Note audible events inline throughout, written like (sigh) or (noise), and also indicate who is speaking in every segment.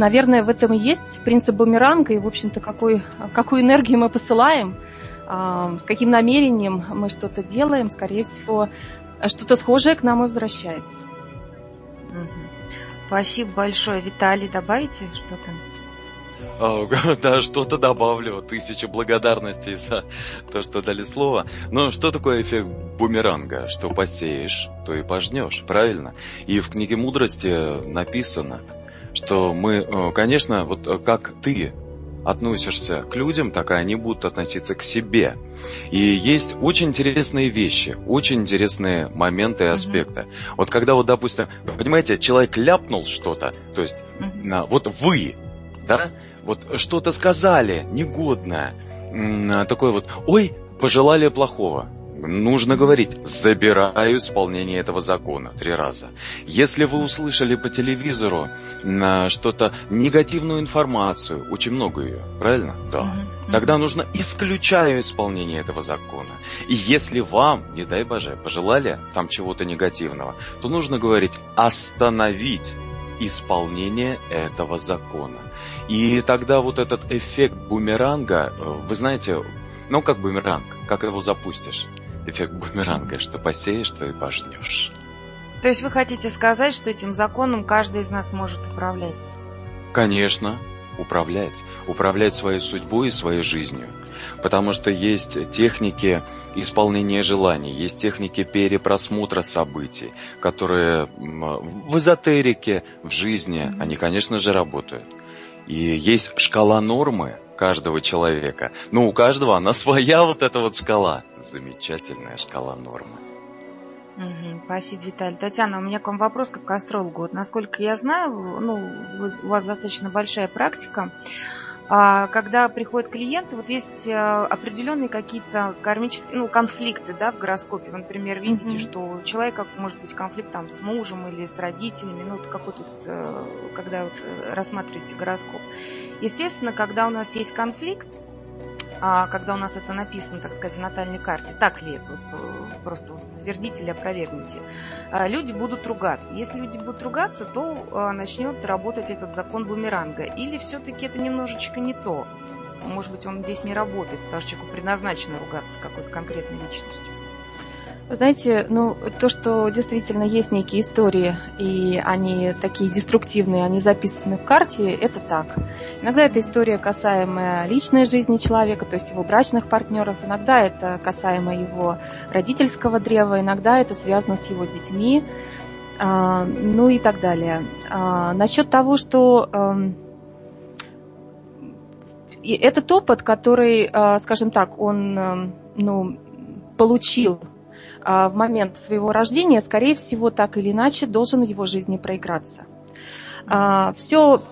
Speaker 1: Наверное, в этом и есть принцип бумеранга, и, в общем-то, какой, какую энергию мы посылаем, э, с каким намерением мы что-то делаем, скорее всего, что-то схожее к нам и возвращается.
Speaker 2: Спасибо большое. Виталий, добавите что-то?
Speaker 3: А, (laughs) да, что-то добавлю. Тысячу благодарностей за то, что дали слово. Но что такое эффект бумеранга? Что посеешь, то и пожнешь, правильно? И в книге мудрости написано, что мы, э, конечно, вот э, как ты относишься к людям, так и они будут относиться к себе. И есть очень интересные вещи, очень интересные моменты и аспекты. Mm-hmm. Вот когда вот, допустим, понимаете, человек ляпнул что-то, то есть mm-hmm. вот вы, да, вот что-то сказали негодное, такое вот, ой, пожелали плохого нужно говорить «забираю исполнение этого закона» три раза. Если вы услышали по телевизору что-то, негативную информацию, очень много ее, правильно? Да. Тогда нужно «исключаю исполнение этого закона». И если вам, не дай боже, пожелали там чего-то негативного, то нужно говорить «остановить исполнение этого закона». И тогда вот этот эффект бумеранга, э, вы знаете, ну как бумеранг, как его запустишь? Эффект бумеранга, что посеешь, то и пожнешь.
Speaker 2: То есть вы хотите сказать, что этим законом каждый из нас может управлять?
Speaker 3: Конечно, управлять. Управлять своей судьбой и своей жизнью. Потому что есть техники исполнения желаний, есть техники перепросмотра событий, которые в эзотерике, в жизни, mm-hmm. они, конечно же, работают. И есть шкала нормы, каждого человека. Но у каждого она (laughs) своя вот эта вот шкала. Замечательная шкала нормы.
Speaker 2: Угу, спасибо, Виталий. Татьяна, у меня к вам вопрос как к астрологу. Вот, насколько я знаю, ну, у вас достаточно большая практика. А, когда приходят клиенты, вот есть э, определенные какие-то кармические, ну, конфликты, да, в гороскопе. Вы, например, видите, mm-hmm. что у человека может быть конфликт там с мужем или с родителями, ну, вот какой тут, э, когда вот э, рассматриваете гороскоп. Естественно, когда у нас есть конфликт, когда у нас это написано, так сказать, в натальной карте, так ли это, вот, просто утвердите или опровергните, а, люди будут ругаться. Если люди будут ругаться, то а, начнет работать этот закон бумеранга. Или все-таки это немножечко не то. Может быть, он здесь не работает, потому что человеку предназначено ругаться с какой-то конкретной личностью.
Speaker 1: Знаете, ну, то, что действительно есть некие истории, и они такие деструктивные, они записаны в карте, это так. Иногда это история, касаемая личной жизни человека, то есть его брачных партнеров, иногда это касаемо его родительского древа, иногда это связано с его детьми, а, ну и так далее. А, насчет того, что эм, этот опыт, который, а, скажем так, он эм, ну, получил в момент своего рождения, скорее всего, так или иначе, должен в его жизни проиграться. А, Все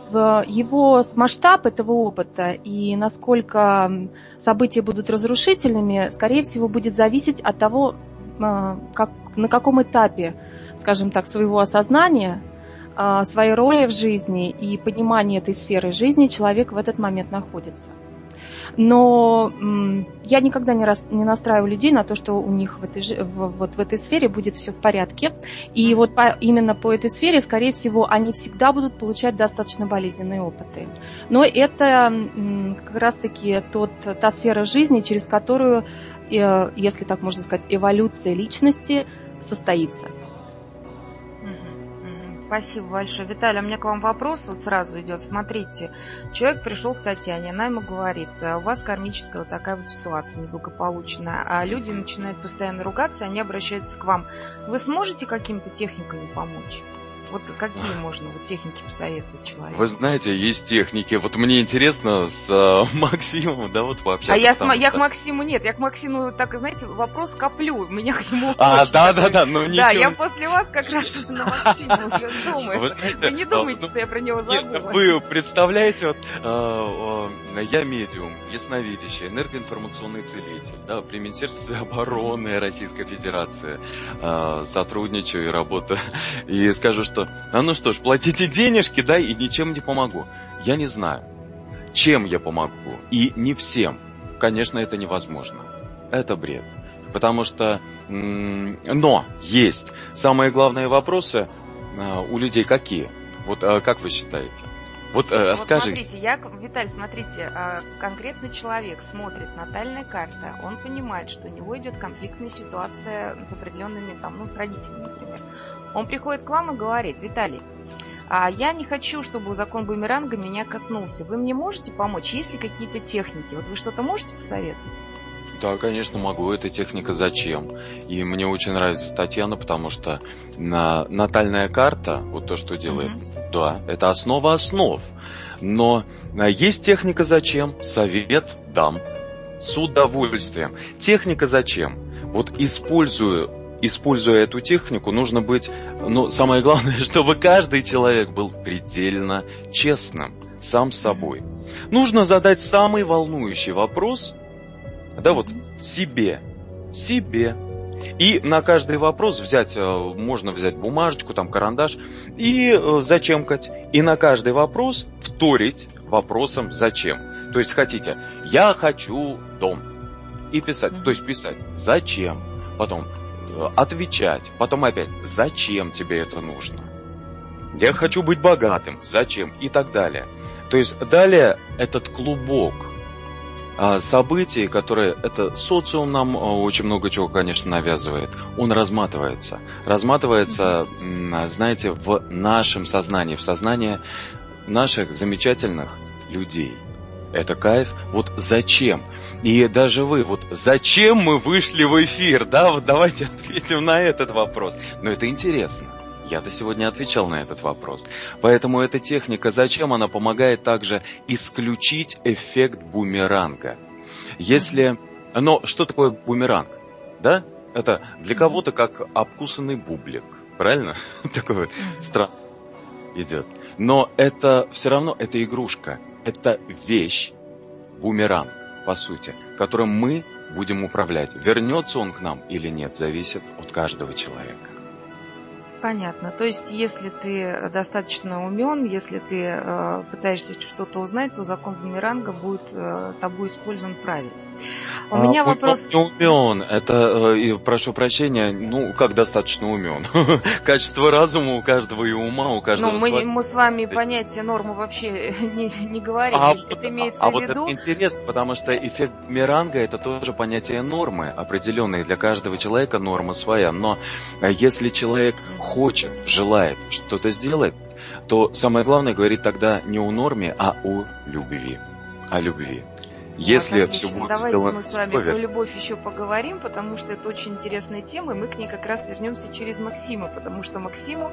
Speaker 1: его масштаб этого опыта и насколько события будут разрушительными, скорее всего, будет зависеть от того, а, как, на каком этапе, скажем так, своего осознания, своей роли в жизни и понимания этой сферы жизни человек в этот момент находится. Но я никогда не, рас, не настраиваю людей на то, что у них в этой, в, вот в этой сфере будет все в порядке. И вот по, именно по этой сфере, скорее всего, они всегда будут получать достаточно болезненные опыты. Но это как раз-таки тот, та сфера жизни, через которую, э, если так можно сказать, эволюция личности состоится.
Speaker 2: Спасибо большое. Виталий, у меня к вам вопрос вот сразу идет. Смотрите, человек пришел к Татьяне, она ему говорит, «А у вас кармическая вот такая вот ситуация неблагополучная, а люди начинают постоянно ругаться, они обращаются к вам. Вы сможете какими-то техниками помочь? Вот какие можно вот техники посоветовать человеку?
Speaker 3: Вы знаете, есть техники. Вот мне интересно с э, (laughs) Максимом, да, вот пообщаться.
Speaker 2: А я, с, я к Максиму нет, я к Максиму так, знаете, вопрос коплю, меня к нему
Speaker 3: А, да, да, да, ну ничего.
Speaker 2: Да, я после вас как раз на Максима (laughs) уже думаю. Вы, знаете, вы не думаете, ну, что я про него забыла.
Speaker 3: Вы представляете, вот, э, э, я медиум, ясновидящий, энергоинформационный целитель, да, при Министерстве (laughs) обороны Российской Федерации э, сотрудничаю и работаю. И скажу, что что, а ну что ж, платите денежки, да, и ничем не помогу. Я не знаю, чем я помогу, и не всем. Конечно, это невозможно. Это бред. Потому что, но есть самые главные вопросы а, у людей какие? Вот а, как вы считаете? Вот, э, вот скажи.
Speaker 2: смотрите, я, Виталий, смотрите, э, конкретный человек смотрит натальная карта, он понимает, что у него идет конфликтная ситуация с определенными, там, ну, с родителями, например. Он приходит к вам и говорит, Виталий, а я не хочу, чтобы закон бумеранга меня коснулся. Вы мне можете помочь? Есть ли какие-то техники? Вот вы что-то можете посоветовать?
Speaker 3: Да, конечно, могу. Эта техника зачем? И мне очень нравится Татьяна, потому что на, натальная карта, вот то, что делает, mm-hmm. да, это основа основ. Но а, есть техника зачем? Совет дам. С удовольствием. Техника зачем? Вот использую используя эту технику, нужно быть, ну, самое главное, (laughs) чтобы каждый человек был предельно честным сам собой. Нужно задать самый волнующий вопрос, да, вот себе, себе. И на каждый вопрос взять, э, можно взять бумажечку, там карандаш и э, зачемкать. И на каждый вопрос вторить вопросом зачем. То есть хотите, я хочу дом. И писать, то есть писать, зачем. Потом э, отвечать, потом опять, зачем тебе это нужно. Я хочу быть богатым, зачем и так далее. То есть далее этот клубок событий, которые это социум нам а, очень много чего, конечно, навязывает, он разматывается. Разматывается, знаете, в нашем сознании, в сознании наших замечательных людей. Это кайф. Вот зачем? И даже вы, вот зачем мы вышли в эфир, да? Вот давайте ответим на этот вопрос. Но это интересно. Я-то сегодня отвечал на этот вопрос. Поэтому эта техника, зачем она помогает также исключить эффект бумеранга? Если... Но что такое бумеранг? Да? Это для кого-то как обкусанный бублик. Правильно? (laughs) Такой вот стран идет. Но это все равно это игрушка. Это вещь, бумеранг, по сути, которым мы будем управлять. Вернется он к нам или нет, зависит от каждого человека.
Speaker 2: Понятно. То есть, если ты достаточно умен, если ты э, пытаешься что-то узнать, то закон бумеранга будет э, тобой использован правильно. У а, меня вопрос...
Speaker 3: Не умен, это, э, прошу прощения, ну, как достаточно умен. (laughs) Качество разума у каждого и ума, у каждого
Speaker 2: Ну, мы, мы с вами понятие нормы вообще не, не говорим. А, вот, это имеется
Speaker 3: а
Speaker 2: в виду...
Speaker 3: вот это интересно, потому что эффект Миранга это тоже понятие нормы, определенные для каждого человека норма своя. Но э, если человек хочет, желает что-то сделать, то самое главное говорить тогда не о норме, а о любви. О любви. Если вот, все будет
Speaker 2: Давайте мы с вами про любовь еще поговорим, потому что это очень интересная тема, и мы к ней как раз вернемся через Максима, потому что Максиму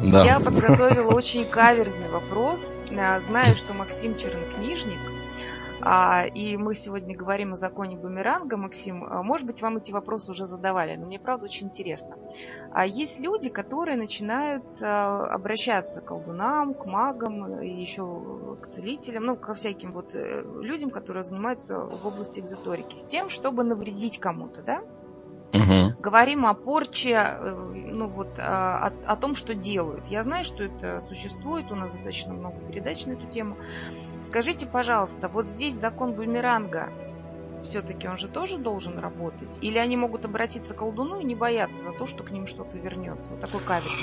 Speaker 2: да. я подготовила очень каверзный вопрос. Знаю, что Максим чернокнижник, и мы сегодня говорим о законе бумеранга, Максим. А, может быть, вам эти вопросы уже задавали, но мне правда очень интересно. А есть люди, которые начинают а, обращаться к колдунам, к магам, еще к целителям, ну, ко всяким вот э, людям, которые занимаются в области экзоторики, с тем, чтобы навредить кому-то, да? Угу. Говорим о порче, э, ну вот о, о том, что делают. Я знаю, что это существует, у нас достаточно много передач на эту тему. Скажите, пожалуйста, вот здесь закон бумеранга, все-таки он же тоже должен работать? Или они могут обратиться к колдуну и не бояться за то, что к ним что-то вернется? Вот такой каверный.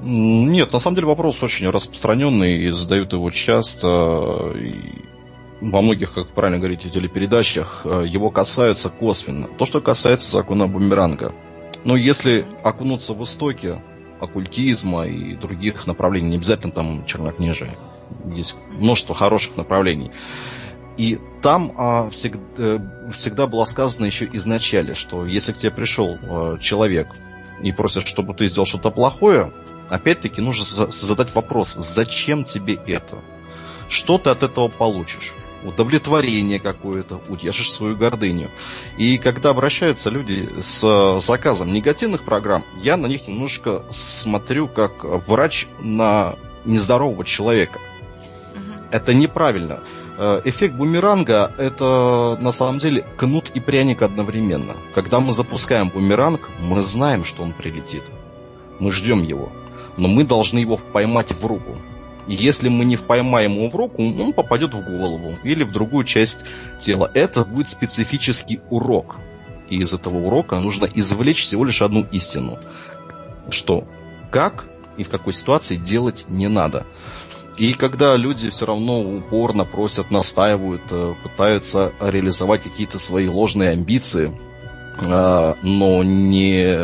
Speaker 4: Нет, на самом деле вопрос очень распространенный и задают его часто. И во многих, как правильно говорите, телепередачах э, его касаются косвенно. То, что касается закона бумеранга. Но если окунуться в истоки оккультизма и других направлений, не обязательно там чернокнижие, есть множество хороших направлений. И там а, всегда, э, всегда было сказано еще изначально, что если к тебе пришел а, человек, и просят, чтобы ты сделал что-то плохое, опять-таки нужно задать вопрос, зачем тебе это? Что ты от этого получишь? Удовлетворение какое-то, утешишь свою гордыню. И когда обращаются люди с заказом негативных программ, я на них немножко смотрю как врач на нездорового человека. Это неправильно. Э, эффект бумеранга – это на самом деле кнут и пряник одновременно. Когда мы запускаем бумеранг, мы знаем, что он прилетит. Мы ждем его. Но мы должны его поймать в руку. Если мы не поймаем его в руку, он попадет в голову или в другую часть тела. Это будет специфический урок. И из этого урока нужно извлечь всего лишь одну истину. Что как и в какой ситуации делать не надо. И когда люди все равно упорно просят, настаивают, э, пытаются реализовать какие-то свои ложные амбиции, э, но не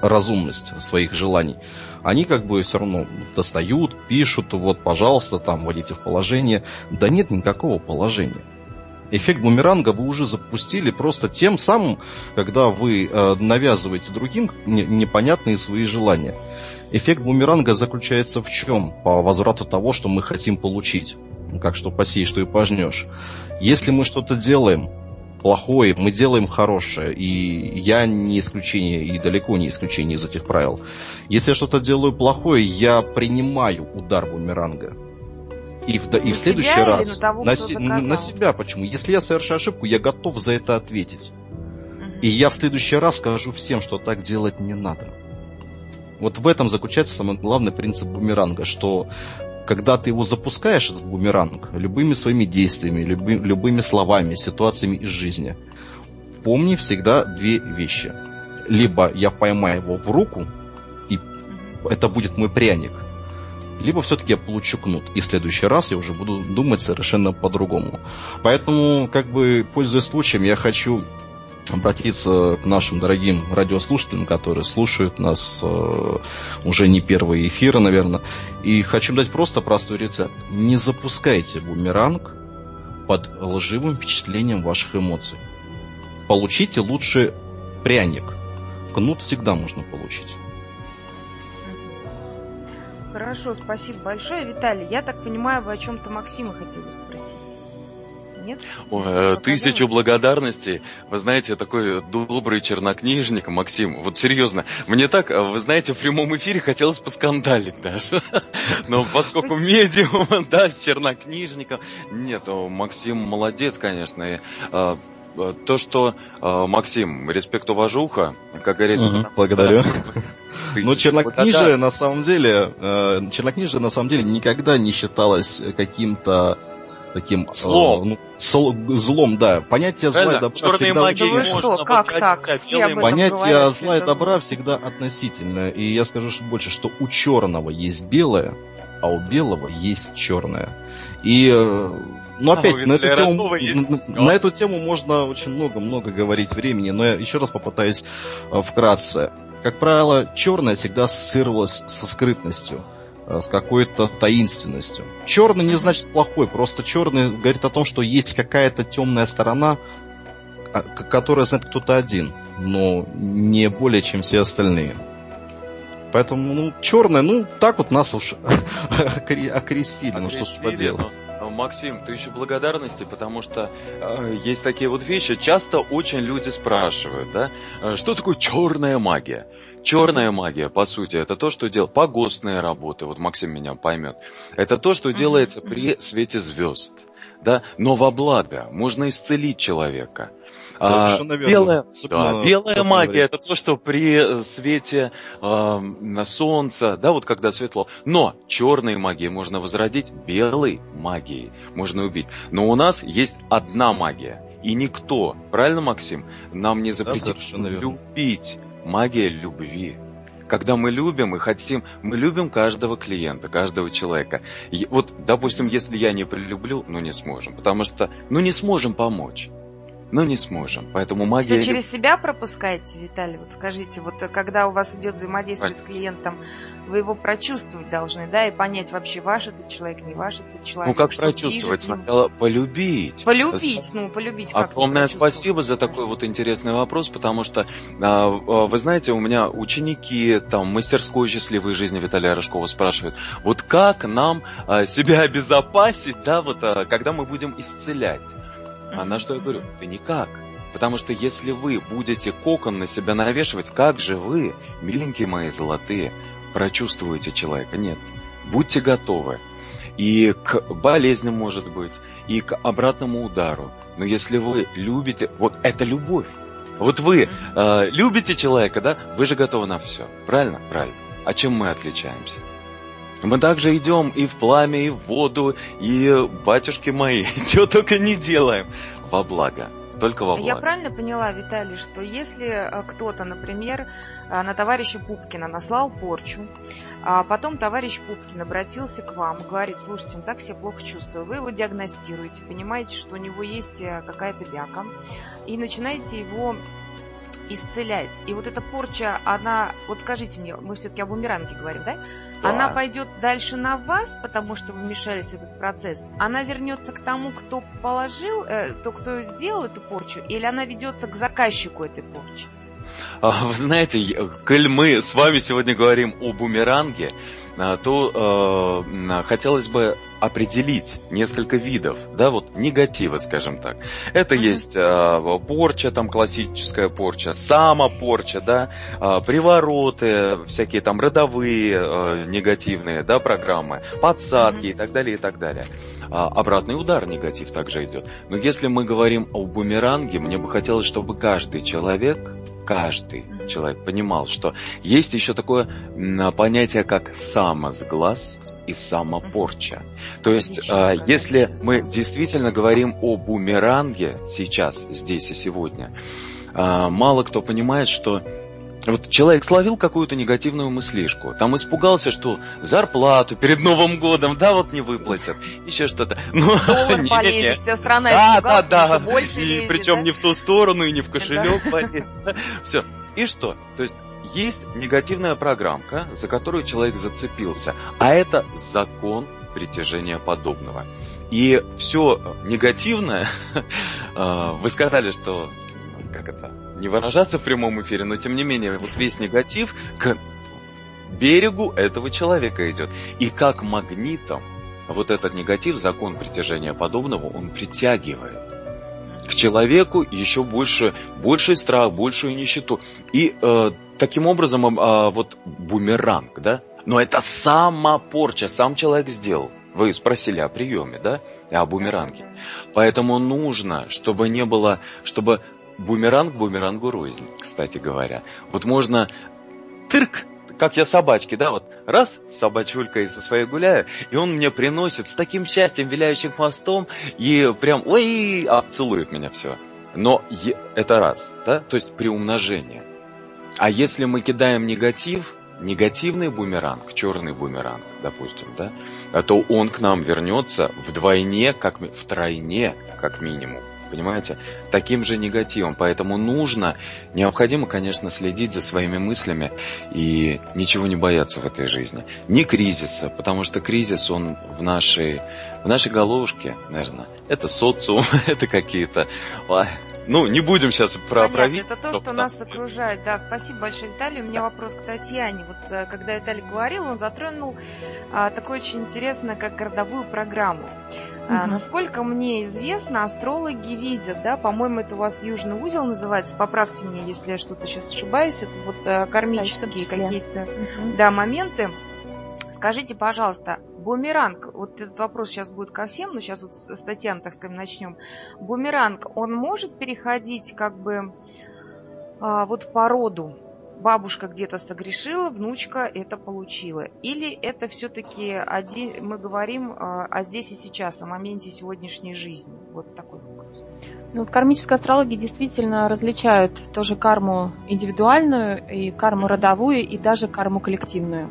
Speaker 4: разумность своих желаний, они как бы все равно достают, пишут, вот, пожалуйста, там, вводите в положение. Да нет никакого положения. Эффект бумеранга вы уже запустили просто тем самым, когда вы э, навязываете другим не, непонятные свои желания. Эффект бумеранга заключается в чем? По возврату того, что мы хотим получить. Как что посеешь, что и пожнешь. Если мы что-то делаем плохое, мы делаем хорошее. И я не исключение, и далеко не исключение из этих правил. Если я что-то делаю плохое, я принимаю удар бумеранга. И в, и в следующий раз на, того, на, на себя. Почему? Если я совершаю ошибку, я готов за это ответить. Угу. И я в следующий раз скажу всем, что так делать не надо. Вот в этом заключается самый главный принцип бумеранга, что когда ты его запускаешь, этот бумеранг, любыми своими действиями, люби, любыми словами, ситуациями из жизни, помни всегда две вещи. Либо я поймаю его в руку, и это будет мой пряник, либо все-таки я получу кнут, и в следующий раз я уже буду думать совершенно по-другому. Поэтому, как бы, пользуясь случаем, я хочу обратиться к нашим дорогим радиослушателям, которые слушают нас э, уже не первые эфиры, наверное. И хочу дать просто простой рецепт. Не запускайте бумеранг под лживым впечатлением ваших эмоций. Получите лучше пряник. Кнут всегда можно получить.
Speaker 2: Хорошо, спасибо большое, Виталий. Я так понимаю, вы о чем-то Максима хотели спросить. Нет?
Speaker 3: Ой, тысячу благодарностей. Вы знаете, такой добрый чернокнижник, Максим. Вот серьезно, мне так, вы знаете, в прямом эфире хотелось поскандалить даже. (laughs) Но поскольку медиум, (laughs) да, с чернокнижником. Нет, Максим молодец, конечно. И, а, то, что э, Максим, респект, уважуха, как говорится. Угу,
Speaker 4: благодарю. (laughs) Ну, чернокнижие на самом деле, э, чернокнижие на самом деле никогда не считалось каким-то таким
Speaker 3: злом.
Speaker 4: Э, ну, сол, злом, да. Понятие зла и добра
Speaker 3: всегда... магии
Speaker 2: да можно как так?
Speaker 4: Понятие зла и добра всегда относительное. И я скажу больше, что у черного есть белое, а у белого есть черное. И, э, ну опять, а, на, эту тему, на, на эту тему можно очень много-много говорить времени, но я еще раз попытаюсь э, вкратце. Как правило, черное всегда ассоциировалось со скрытностью. Э, с какой-то таинственностью. Черный не значит плохой, просто черный говорит о том, что есть какая-то темная сторона, а, которая знает кто-то один, но не более, чем все остальные. Поэтому, ну, черное, ну, так вот нас уж (laughs) окрестили, ну что ж поделать.
Speaker 3: Максим, ты еще благодарности, потому что э, есть такие вот вещи. Часто очень люди спрашивают, да, э, что такое черная магия? Черная магия, по сути, это то, что делает погостные работы, вот Максим меня поймет. Это то, что делается при свете звезд. Да? Но во благо можно исцелить человека. А, белая, да, белая магия это то, что при свете э, на солнце, да, вот когда светло. Но черной магией можно возродить, белой магией можно убить. Но у нас есть одна магия. И никто, правильно, Максим, нам не запретит да, любить магия любви. Когда мы любим и хотим, мы любим каждого клиента, каждого человека. И вот, допустим, если я не прилюблю, ну не сможем, потому что, ну не сможем помочь. Но не сможем. Поэтому магия...
Speaker 2: Все через себя пропускаете, Виталий? Вот скажите, вот когда у вас идет взаимодействие с клиентом, вы его прочувствовать должны, да, и понять вообще, ваш это человек, не ваш это человек.
Speaker 3: Ну как прочувствовать? Сначала полюбить.
Speaker 2: Полюбить, ну полюбить.
Speaker 3: Огромное спасибо за такой вот интересный вопрос, потому что, а, а, вы знаете, у меня ученики там мастерской счастливой жизни Виталия Рожкова спрашивают, вот как нам а, себя обезопасить, да, вот когда мы будем исцелять? А на что я говорю? Да никак. Потому что если вы будете кокон на себя навешивать, как же вы, миленькие мои золотые, прочувствуете человека? Нет. Будьте готовы. И к болезням, может быть, и к обратному удару. Но если вы любите, вот это любовь. Вот вы э, любите человека, да? Вы же готовы на все. Правильно? Правильно. А чем мы отличаемся? Мы также идем и в пламя, и в воду, и, батюшки мои, (laughs) чего только не делаем во благо. Только во благо.
Speaker 2: Я правильно поняла, Виталий, что если э, кто-то, например, э, на товарища Пупкина наслал порчу, а потом товарищ Пупкин обратился к вам, говорит, слушайте, он так себя плохо чувствует, вы его диагностируете, понимаете, что у него есть э, какая-то бяка, и начинаете его исцелять. И вот эта порча, она, вот скажите мне, мы все-таки об умиранге говорим, да? да? Она пойдет дальше на вас, потому что вы вмешались в этот процесс. Она вернется к тому, кто положил, э, то, кто сделал эту порчу, или она ведется к заказчику этой порчи?
Speaker 3: А, вы знаете, коль мы с вами сегодня говорим о бумеранге, а, то э, хотелось бы определить несколько видов, да, вот негатива, скажем так. Это mm-hmm. есть э, порча, там классическая порча, самопорча, да, э, привороты, всякие там родовые э, негативные, да, программы, подсадки mm-hmm. и так далее, и так далее. А, обратный удар негатив также идет. Но если мы говорим о бумеранге, мне бы хотелось, чтобы каждый человек, каждый человек понимал, что есть еще такое понятие, как самосглаз и самопорча. То есть, э, если мы действительно говорим о бумеранге сейчас, здесь и сегодня, э, мало кто понимает, что вот человек словил какую-то негативную мыслишку, там испугался, что зарплату перед Новым годом, да, вот не выплатят, еще что-то. (laughs)
Speaker 2: Ну, Доллар не, полезет, вся страна да, да, да.
Speaker 3: больше И лезет, причем да? не в ту сторону, и не в кошелек полезет. Все. И что? То есть есть негативная программка, за которую человек зацепился, а это закон притяжения подобного. И все негативное, (laughs) э, вы сказали, что как это, не выражаться в прямом эфире, но тем не менее, вот весь негатив к берегу этого человека идет. И как магнитом вот этот негатив, закон притяжения подобного, он притягивает к человеку еще больше, больший страх, большую нищету. И э, таким образом э, вот бумеранг, да? Но это сама порча, сам человек сделал. Вы спросили о приеме, да? О бумеранге. Поэтому нужно, чтобы не было, чтобы бумеранг бумерангу рознь, кстати говоря. Вот можно тырк, как я собачки, да, вот раз собачулька со своей гуляю, и он мне приносит с таким счастьем, виляющим хвостом, и прям, ой, а, целует меня все. Но это раз, да, то есть при умножении. А если мы кидаем негатив, негативный бумеранг, черный бумеранг, допустим, да, то он к нам вернется вдвойне, как в тройне, как минимум понимаете, таким же негативом. Поэтому нужно, необходимо, конечно, следить за своими мыслями и ничего не бояться в этой жизни. Не кризиса, потому что кризис, он в нашей, в нашей головушке, наверное. Это социум, (laughs) это какие-то... Ну, не будем сейчас про
Speaker 2: правительство. Это то, что нас окружает. Да, спасибо большое, Виталий. У меня вопрос к Татьяне. Вот э, когда Виталий говорил, он затронул а, такое очень интересное, как городовую программу. А, насколько мне известно, астрологи видят, да, по-моему, это у вас южный узел называется, поправьте меня, если я что-то сейчас ошибаюсь, это вот а, кармические какие-то угу. да, моменты. Скажите, пожалуйста, бумеранг, вот этот вопрос сейчас будет ко всем, но сейчас вот с Татьяны, так сказать, начнем. Бумеранг, он может переходить как бы а, вот по роду? бабушка где-то согрешила, внучка это получила. Или это все-таки один, мы говорим о, о здесь и сейчас, о моменте сегодняшней жизни. Вот такой вопрос.
Speaker 1: Ну, в кармической астрологии действительно различают тоже карму индивидуальную, и карму родовую, и даже карму коллективную.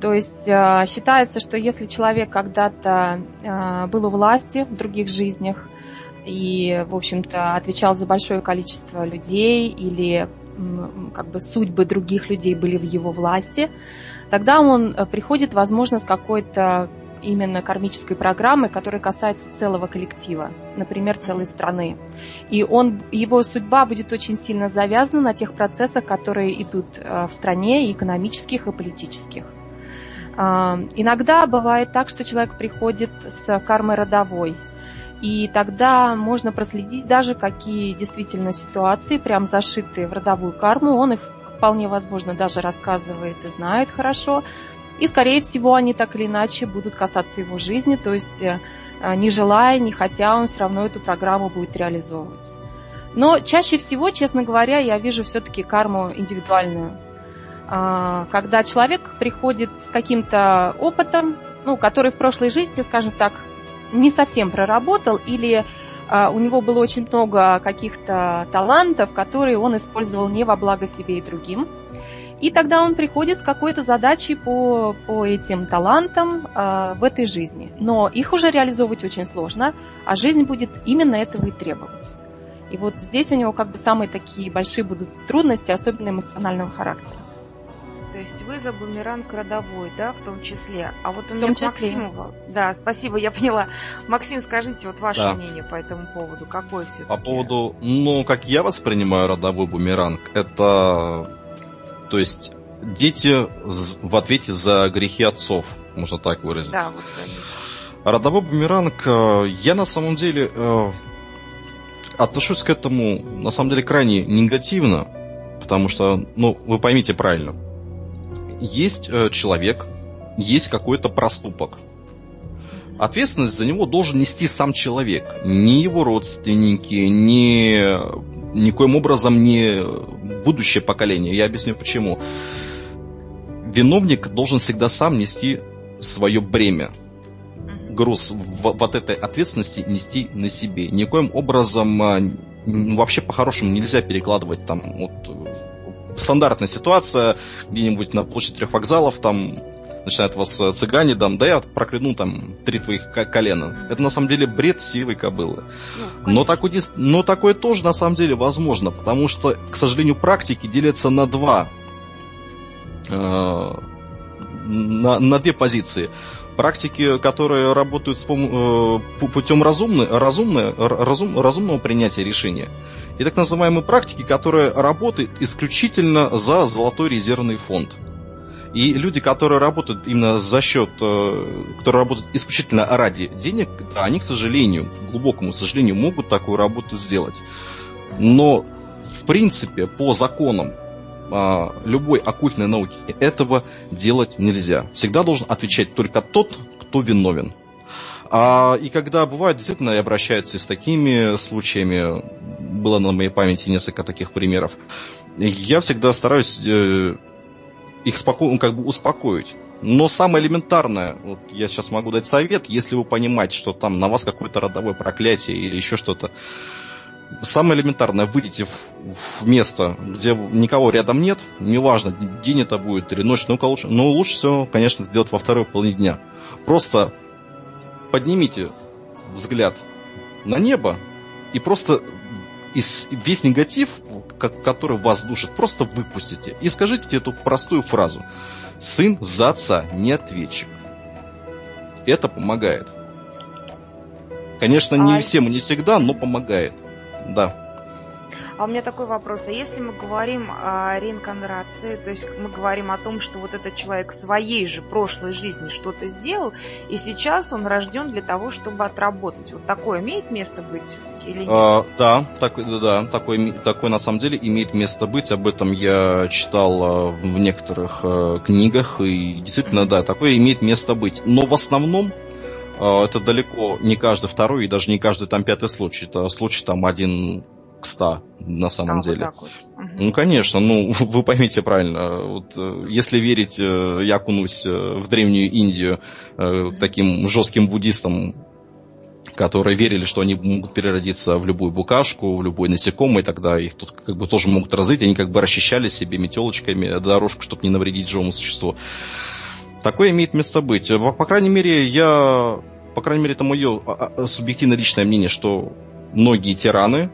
Speaker 1: То есть э, считается, что если человек когда-то э, был у власти в других жизнях, и, в общем-то, отвечал за большое количество людей или как бы судьбы других людей были в его власти, тогда он э, приходит, возможно, с какой-то именно кармической программы, которая касается целого коллектива, например, целой страны. И он, его судьба будет очень сильно завязана на тех процессах, которые идут в стране, и экономических, и политических. А, иногда бывает так, что человек приходит с кармой родовой, и тогда можно проследить даже, какие действительно ситуации, прям зашитые в родовую карму, он их вполне возможно даже рассказывает и знает хорошо, и, скорее всего, они так или иначе будут касаться его жизни, то есть э, не желая, не хотя, он все равно эту программу будет реализовывать. Но чаще всего, честно говоря, я вижу все-таки карму индивидуальную. А, когда человек приходит с каким-то опытом, ну, который в прошлой жизни, скажем так, не совсем проработал, или а, у него было очень много каких-то талантов, которые он использовал не во благо себе и другим. И тогда он приходит с какой-то задачей по, по этим талантам э, в этой жизни. Но их уже реализовывать очень сложно, а жизнь будет именно этого и требовать. И вот здесь у него как бы самые такие большие будут трудности, особенно эмоционального характера.
Speaker 2: То есть вы за бумеранг родовой, да, в том числе. А вот у меня к Максиму... Да, спасибо, я поняла. Максим, скажите вот ваше да. мнение по этому поводу. Какое все
Speaker 4: По поводу, ну, как я воспринимаю родовой бумеранг, это то есть дети в ответе за грехи отцов, можно так выразить. Да, вот Родовой бумеранг, э, я на самом деле э, отношусь к этому, на самом деле, крайне негативно, потому что, ну, вы поймите правильно, есть э, человек, есть какой-то проступок. Ответственность за него должен нести сам человек, не его родственники, не никоим образом не будущее поколение. Я объясню почему. Виновник должен всегда сам нести свое бремя. Груз вот этой ответственности нести на себе. Никоим образом а, вообще по-хорошему нельзя перекладывать там вот э, стандартная ситуация где-нибудь на площади трех вокзалов, там начинают вас э, цыгане, там, да я прокляну там три твоих колена. Это на самом деле бред сивой кобылы. Ну, но, такой, но такое тоже на самом деле возможно, потому что, к сожалению, практики делятся на два. Э, на, на две позиции практики, которые работают с пом- э, путем разумны, разумны, разум, разумного принятия решения, и так называемые практики, которые работают исключительно за золотой резервный фонд. И люди, которые работают именно за счет, э, которые работают исключительно ради денег, да, они, к сожалению, глубокому сожалению, могут такую работу сделать. Но, в принципе, по законам а, любой оккультной науки этого делать нельзя. Всегда должен отвечать только тот, кто виновен. А, и когда бывает, действительно, и обращаются с такими случаями, было на моей памяти несколько таких примеров, я всегда стараюсь э, их споко... Ну, как бы успокоить. Но самое элементарное, вот я сейчас могу дать совет, если вы понимаете, что там на вас какое-то родовое проклятие или еще что-то, самое элементарное, выйдите в, в место, где никого рядом нет, неважно, день это будет или ночь, ну, лучше, но лучше всего, конечно, сделать во второй половине дня. Просто поднимите взгляд на небо и просто из, весь негатив, который вас душит, просто выпустите. И скажите эту простую фразу. Сын за отца не ответчик. Это помогает. Конечно, не а... всем и не всегда, но помогает. Да.
Speaker 2: А у меня такой вопрос. А если мы говорим о реинкарнации, то есть мы говорим о том, что вот этот человек в своей же прошлой жизни что-то сделал, и сейчас он рожден для того, чтобы отработать. Вот такое имеет место быть все-таки или нет? А,
Speaker 4: да, так, да, такое, такое на самом деле имеет место быть. Об этом я читал а, в некоторых а, книгах, и действительно, да, такое имеет место быть. Но в основном это далеко не каждый второй и даже не каждый там пятый случай. Это случай там один к 100 на самом а, деле. Вот вот. Ну, конечно, ну, (laughs) вы поймите правильно. Вот, э, если верить, э, я окунусь э, в древнюю Индию угу. таким жестким буддистам, которые верили, что они могут переродиться в любую букашку, в любой насекомый, тогда их тут как бы тоже могут развить, они как бы расчищали себе метелочками дорожку, чтобы не навредить живому существу. Такое имеет место быть. По, по крайней мере, я, по крайней мере, это мое а, а, субъективно личное мнение, что многие тираны,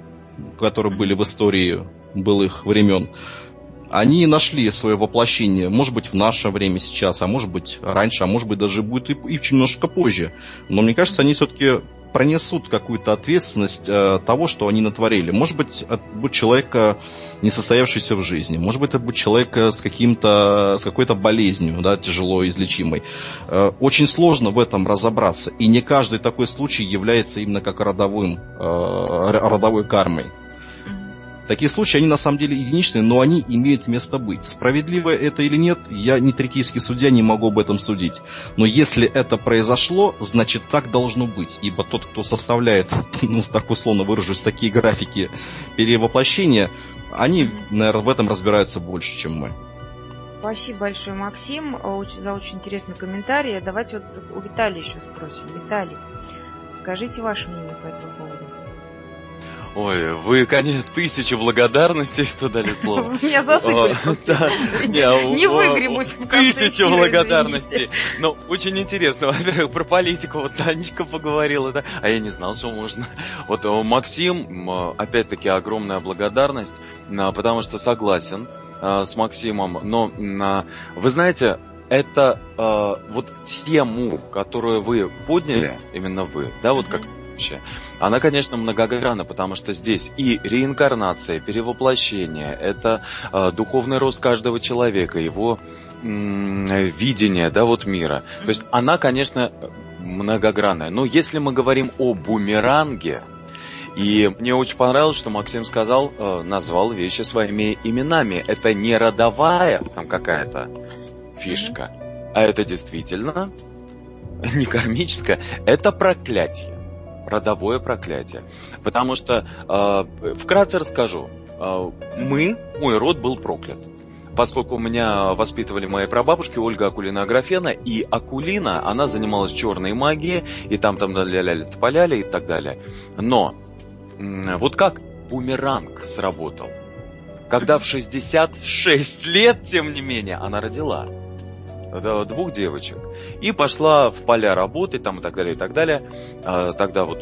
Speaker 4: которые были в истории былых времен, они нашли свое воплощение, может быть, в наше время сейчас, а может быть, раньше, а может быть, даже будет и, и немножко позже. Но мне кажется, они все-таки пронесут какую-то ответственность э, того, что они натворили. Может быть, это будет человека, не состоявшийся в жизни. Может быть, это будет человека с, каким-то, с какой-то болезнью, да, тяжело излечимой. Э, очень сложно в этом разобраться. И не каждый такой случай является именно как родовым, э, родовой кармой. Такие случаи, они на самом деле единичные, но они имеют место быть. Справедливо это или нет, я не трикийский судья, не могу об этом судить. Но если это произошло, значит так должно быть. Ибо тот, кто составляет, (laughs) ну так условно выражусь, такие графики перевоплощения, они, наверное, в этом разбираются больше, чем мы.
Speaker 2: Спасибо большое, Максим, за очень интересный комментарий. Давайте вот у Виталия еще спросим. Виталий, скажите ваше мнение по этому поводу.
Speaker 3: Ой, вы, конечно, тысячу благодарностей, что дали слово. (laughs)
Speaker 2: Меня засыпали. Не выгребусь в
Speaker 3: Тысячу благодарностей. Но очень интересно, (laughs) во-первых, про политику вот Танечка поговорила, да, а я не знал, что можно. Вот э, Максим, опять-таки, огромная благодарность, потому что согласен э, с Максимом, но вы знаете, это э, вот тему, которую вы подняли, именно вы, да, вот как вообще. Она, конечно, многогранна, потому что здесь и реинкарнация, перевоплощение, это э, духовный рост каждого человека, его видение, да, вот мира. То есть она, конечно, многогранная. Но если мы говорим о бумеранге, и мне очень понравилось, что Максим сказал, э, назвал вещи своими именами. Это не родовая там какая-то фишка, а это действительно не кармическое, это проклятие родовое проклятие. Потому что, э, вкратце расскажу, э, мы, мой род был проклят. Поскольку меня воспитывали мои прабабушки Ольга Акулина Аграфена, и Акулина, она занималась черной магией, и там там ля-ля-ля тополяли и так далее. Но вот как бумеранг сработал? Когда в 66 лет, тем не менее, она родила двух девочек и пошла в поля работать там и так далее, и так далее. А, тогда вот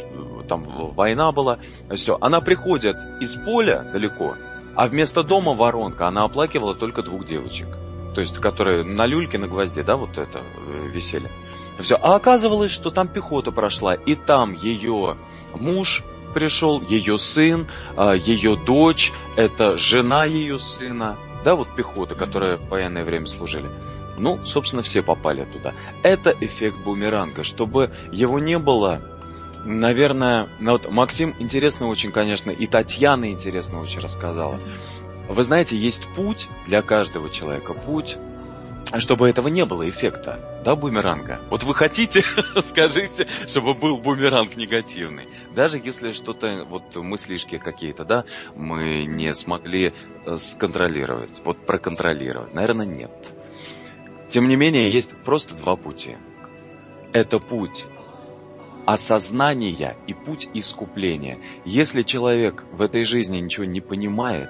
Speaker 3: там война была. Все. Она приходит из поля далеко, а вместо дома воронка, она оплакивала только двух девочек. То есть, которые на люльке, на гвозде, да, вот это э, висели. Все. А оказывалось, что там пехота прошла, и там ее муж пришел, ее сын, а, ее дочь, это жена ее сына, да, вот пехота, которая в военное время служили. Ну, собственно, все попали туда. Это эффект бумеранга. Чтобы его не было, наверное, ну вот Максим интересно очень, конечно, и Татьяна интересно очень рассказала. Вы знаете, есть путь для каждого человека, путь, чтобы этого не было эффекта, да, бумеранга. Вот вы хотите, (laughs) скажите, чтобы был бумеранг негативный. Даже если что-то, вот мыслишки какие-то, да, мы не смогли э, сконтролировать, вот проконтролировать. Наверное, нет. Тем не менее, есть просто два пути. Это путь осознания и путь искупления. Если человек в этой жизни ничего не понимает,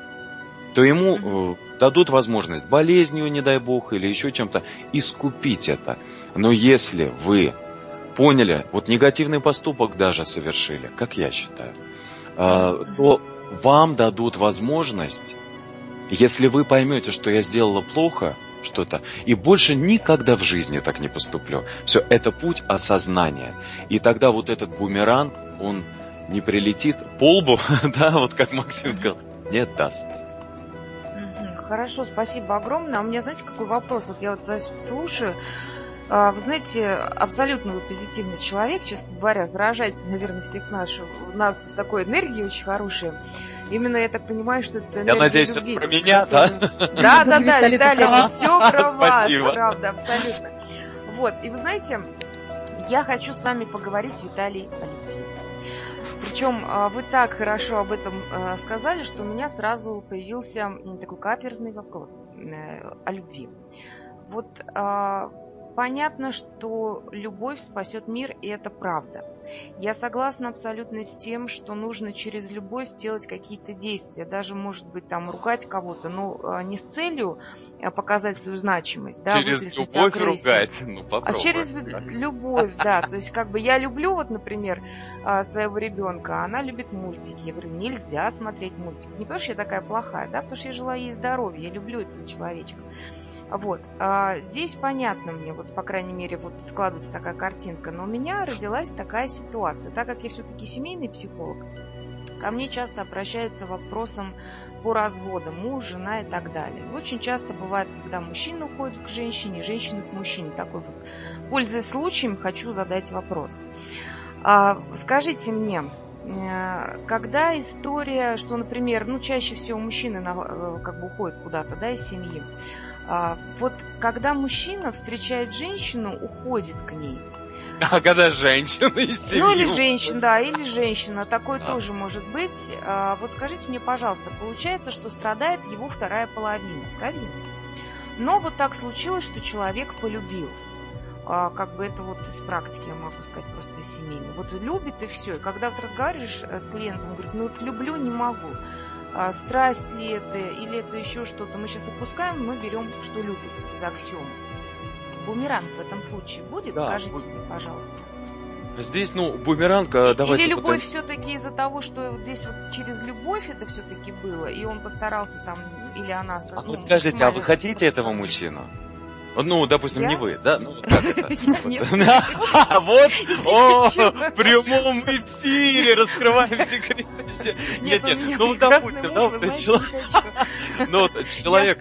Speaker 3: то ему э, дадут возможность болезнью, не дай бог, или еще чем-то искупить это. Но если вы поняли, вот негативный поступок даже совершили, как я считаю, э, то вам дадут возможность, если вы поймете, что я сделала плохо, что-то. И больше никогда в жизни так не поступлю. Все, это путь осознания. И тогда вот этот бумеранг, он не прилетит по лбу, (laughs) да, вот как Максим сказал, не даст.
Speaker 2: Хорошо, спасибо огромное. А у меня, знаете, какой вопрос? Вот я вот слушаю, а, вы знаете, абсолютно вы позитивный человек, честно говоря, заражаете, наверное, всех наших, нас в такой энергии очень хорошей. Именно я так понимаю, что это
Speaker 3: Я надеюсь, любви, это про меня,
Speaker 2: да? Да, да, да, Виталий, все про вас, правда, абсолютно. Вот, и вы знаете, я хочу с вами поговорить, Виталий, о любви. Причем а, вы так хорошо об этом а, сказали, что у меня сразу появился такой каверзный вопрос э, о любви. Вот Понятно, что любовь спасет мир, и это правда. Я согласна абсолютно с тем, что нужно через любовь делать какие-то действия, даже, может быть, там ругать кого-то, но а, не с целью а, показать свою значимость, да,
Speaker 3: через любовь агрессию. ругать, ну попробуй.
Speaker 2: А через любовь, да, то есть как бы я люблю вот, например, а, своего ребенка, а она любит мультики, я говорю, нельзя смотреть мультики, не потому что я такая плохая, да, потому что я желаю ей здоровья, я люблю этого человечка. Вот. А здесь понятно мне, вот, по крайней мере, вот складывается такая картинка. Но у меня родилась такая ситуация. Так как я все-таки семейный психолог, ко мне часто обращаются вопросом по разводам, муж, жена и так далее. Очень часто бывает, когда мужчина уходит к женщине, женщина к мужчине. Такой вот, пользуясь случаем, хочу задать вопрос. А, скажите мне, когда история, что, например, ну, чаще всего мужчины на, э, как бы уходят куда-то, да, из семьи, а, вот когда мужчина встречает женщину, уходит к ней. (laughs)
Speaker 3: А когда женщина из семьи?
Speaker 2: Ну или женщина, да, или женщина, такое а. тоже может быть. А, вот скажите мне, пожалуйста, получается, что страдает его вторая половина, правильно? Но вот так случилось, что человек полюбил. А, как бы это вот из практики, я могу сказать, просто семейно. Вот любит и все. И когда вот разговариваешь э, с клиентом, говорит, ну вот люблю, не могу а, страсть ли это или это еще что-то. Мы сейчас опускаем, мы берем, что любит за аксиому. Бумеранг в этом случае будет? Да, Скажите будет. мне, пожалуйста.
Speaker 3: Здесь, ну, бумеранг, а давайте...
Speaker 2: Или любовь потом... все-таки из-за того, что вот здесь вот через любовь это все-таки было, и он постарался там, или она...
Speaker 3: А ну, скажите, а вы хотите этого мужчину? Ну, допустим, не вы, да? Ну, как это? (laughs) Вот, (laughs) (laughs) о, в прямом эфире раскрываем секреты. Нет, нет, ну, допустим, да, ну, человек,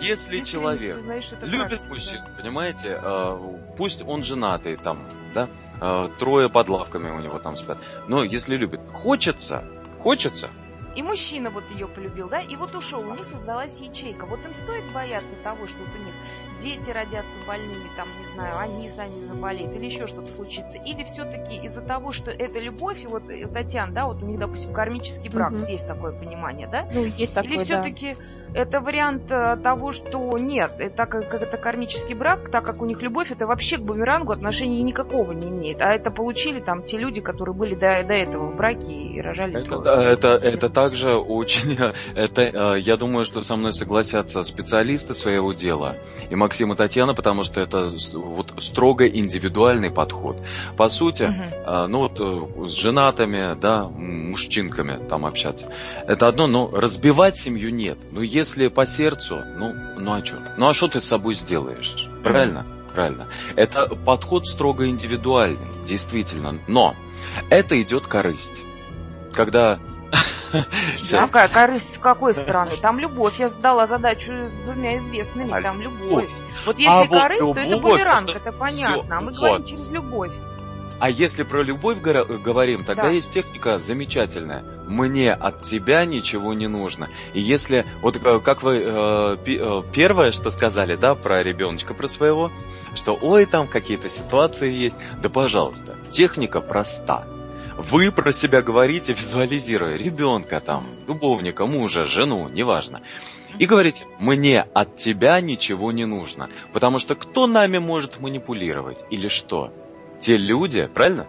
Speaker 3: если человек любит мужчин, понимаете, а, пусть он женатый там, да, а, трое под лавками у него там спят, но если любит, хочется, хочется,
Speaker 2: и мужчина вот ее полюбил, да, и вот ушел, у них создалась ячейка. Вот им стоит бояться того, что вот у них дети родятся больными, там, не знаю, они сами заболеют, или еще что-то случится. Или все-таки из-за того, что это любовь, и вот э, Татьяна, да, вот у них, допустим, кармический брак, угу. есть такое понимание, да?
Speaker 1: Ну, есть такое,
Speaker 2: Или все-таки да. Это вариант э, того, что нет, это как, это кармический брак, так как у них любовь, это вообще к бумерангу отношения никакого не имеет. А это получили там те люди, которые были до, до этого в браке и рожали.
Speaker 3: Это, да, это, это также очень, это, э, я думаю, что со мной согласятся специалисты своего дела, и Максим и Татьяна, потому что это вот строго индивидуальный подход. По сути, угу. ну вот э, с женатыми, да, мужчинками там общаться, это одно, но разбивать семью нет. Но если по сердцу, ну, ну а что? Ну а что ты с собой сделаешь? Правильно? Правильно. Это подход строго индивидуальный, действительно. Но это идет корысть. Когда (laughs)
Speaker 2: Какая корысть с какой стороны? Там любовь. Я задала задачу с двумя известными. А там любовь. Вот если а корысть, вот то это бумеранг, это понятно. Все, а мы вот. говорим через любовь.
Speaker 3: А если про любовь говорим, тогда да. есть техника замечательная. Мне от тебя ничего не нужно. И если, вот э, как вы э, э, первое, что сказали, да, про ребеночка, про своего, что ой, там какие-то ситуации есть, да пожалуйста, техника проста. Вы про себя говорите, визуализируя ребенка там, любовника, мужа, жену, неважно. И говорите, мне от тебя ничего не нужно. Потому что кто нами может манипулировать? Или что? Те люди, правильно?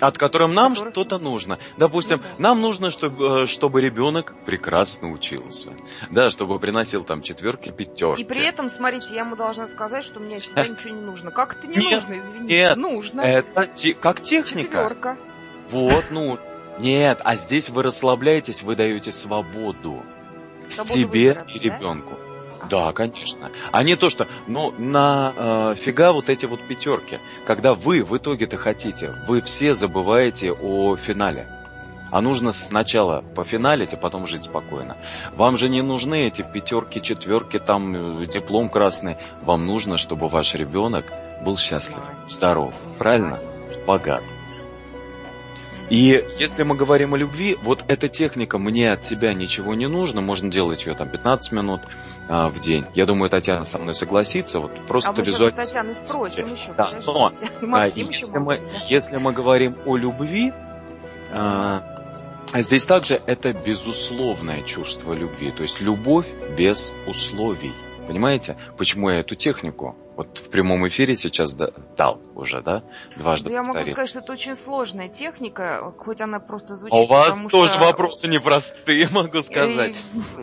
Speaker 3: От которым нам Которых... что-то нужно. Допустим, ну, да. нам нужно, чтобы, э, чтобы ребенок прекрасно учился. Да, чтобы приносил там четверки, пятерки.
Speaker 2: И при этом, смотрите, я ему должна сказать, что мне тебя ничего не нужно. Как это не нет, нужно, извините? Нет, нужно.
Speaker 3: Это те, как техника.
Speaker 2: Четверка.
Speaker 3: Вот, ну, нет, а здесь вы расслабляетесь, вы даете свободу. Свободу себе выбора, и ребенку. Да? Да, конечно. А не то, что, ну, на э, фига вот эти вот пятерки. Когда вы в итоге-то хотите, вы все забываете о финале. А нужно сначала пофиналить, а потом жить спокойно. Вам же не нужны эти пятерки, четверки, там э, диплом красный. Вам нужно, чтобы ваш ребенок был счастлив, здоров, правильно? Богат. И если мы говорим о любви, вот эта техника «мне от тебя ничего не нужно», можно делать ее там 15 минут а, в день. Я думаю, Татьяна со мной согласится. Вот просто а
Speaker 2: визуально... Татьяны спросим еще.
Speaker 3: Да, но (laughs) а, если, мы, если мы говорим о любви, а, здесь также это безусловное чувство любви. То есть любовь без условий. Понимаете, почему я эту технику вот в прямом эфире сейчас дал уже, да? Дважды
Speaker 2: Я
Speaker 3: повторил.
Speaker 2: могу сказать, что это очень сложная техника, хоть она просто звучит.
Speaker 3: А у вас тоже
Speaker 2: что...
Speaker 3: вопросы непростые, (laughs) могу сказать.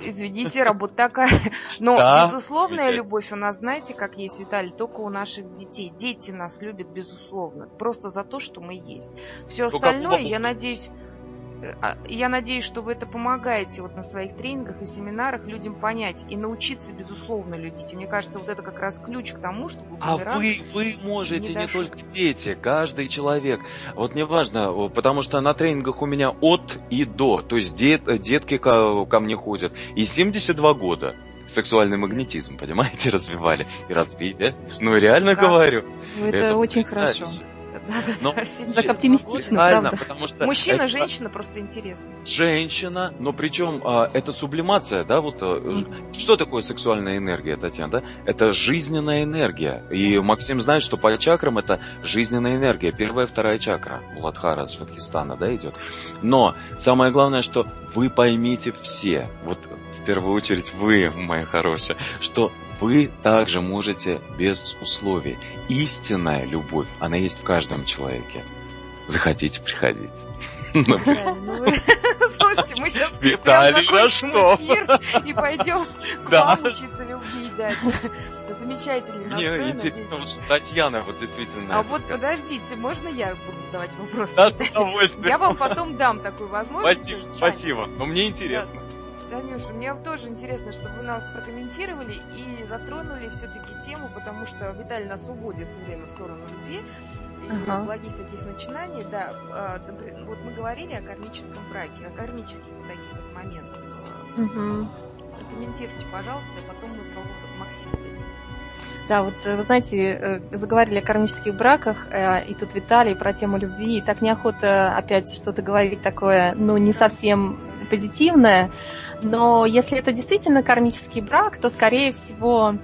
Speaker 2: Извините, работа такая. (laughs) Но
Speaker 3: да?
Speaker 2: безусловная любовь у нас, знаете, как есть, Виталий, только у наших детей. Дети нас любят безусловно, просто за то, что мы есть. Все остальное, я надеюсь, а, я надеюсь, что вы это помогаете вот на своих тренингах и семинарах людям понять и научиться, безусловно, любить. И мне кажется, вот это как раз ключ к тому, чтобы
Speaker 3: А вы, вы можете, не, не только дети, каждый человек. Вот не важно, потому что на тренингах у меня от и до. То есть дет, детки ко, ко мне ходят. И 72 года сексуальный магнетизм, понимаете, (laughs) развивали и развили. Ну, реально как? говорю.
Speaker 1: Ну, это, это очень хорошо.
Speaker 2: Да, да,
Speaker 3: но
Speaker 2: да,
Speaker 1: так оптимистично, правда.
Speaker 3: Потому что
Speaker 2: Мужчина, это... женщина просто интересно.
Speaker 3: Женщина, но причем а, это сублимация, да, вот mm-hmm. что такое сексуальная энергия, Татьяна, да? Это жизненная энергия. И Максим знает, что по чакрам это жизненная энергия. Первая, вторая чакра. Муладхара с Вадхистана, да, идет. Но самое главное, что вы поймите все, вот в первую очередь вы, моя хорошая, что вы также можете без условий. Истинная любовь, она есть в каждом человеке. Захотите, приходить.
Speaker 2: Ну, (laughs) слушайте, мы сейчас
Speaker 3: Виталий Рожков.
Speaker 2: и пойдем (laughs) к вам учиться любви, да. Замечательный
Speaker 3: Мне интересно, вот Татьяна вот действительно.
Speaker 2: А вот подождите, можно я буду задавать вопросы?
Speaker 3: Да, с удовольствием.
Speaker 2: Я вам потом дам такую возможность.
Speaker 3: Спасибо, спасибо. Но мне интересно.
Speaker 2: Танюша, мне тоже интересно, чтобы вы нас прокомментировали и затронули все-таки тему, потому что Виталий нас уводит все время в сторону любви и ага. благих таких начинаний. Да, а, вот мы говорили о кармическом браке, о кармических таких вот моментах. Угу. Прокомментируйте, пожалуйста, и потом мы слово Максиму дадим.
Speaker 1: Да, вот вы знаете, э, заговорили о кармических браках, э, и тут Виталий про тему любви, и так неохота опять что-то говорить такое, ну, не совсем позитивное, но если это действительно кармический брак, то, скорее всего,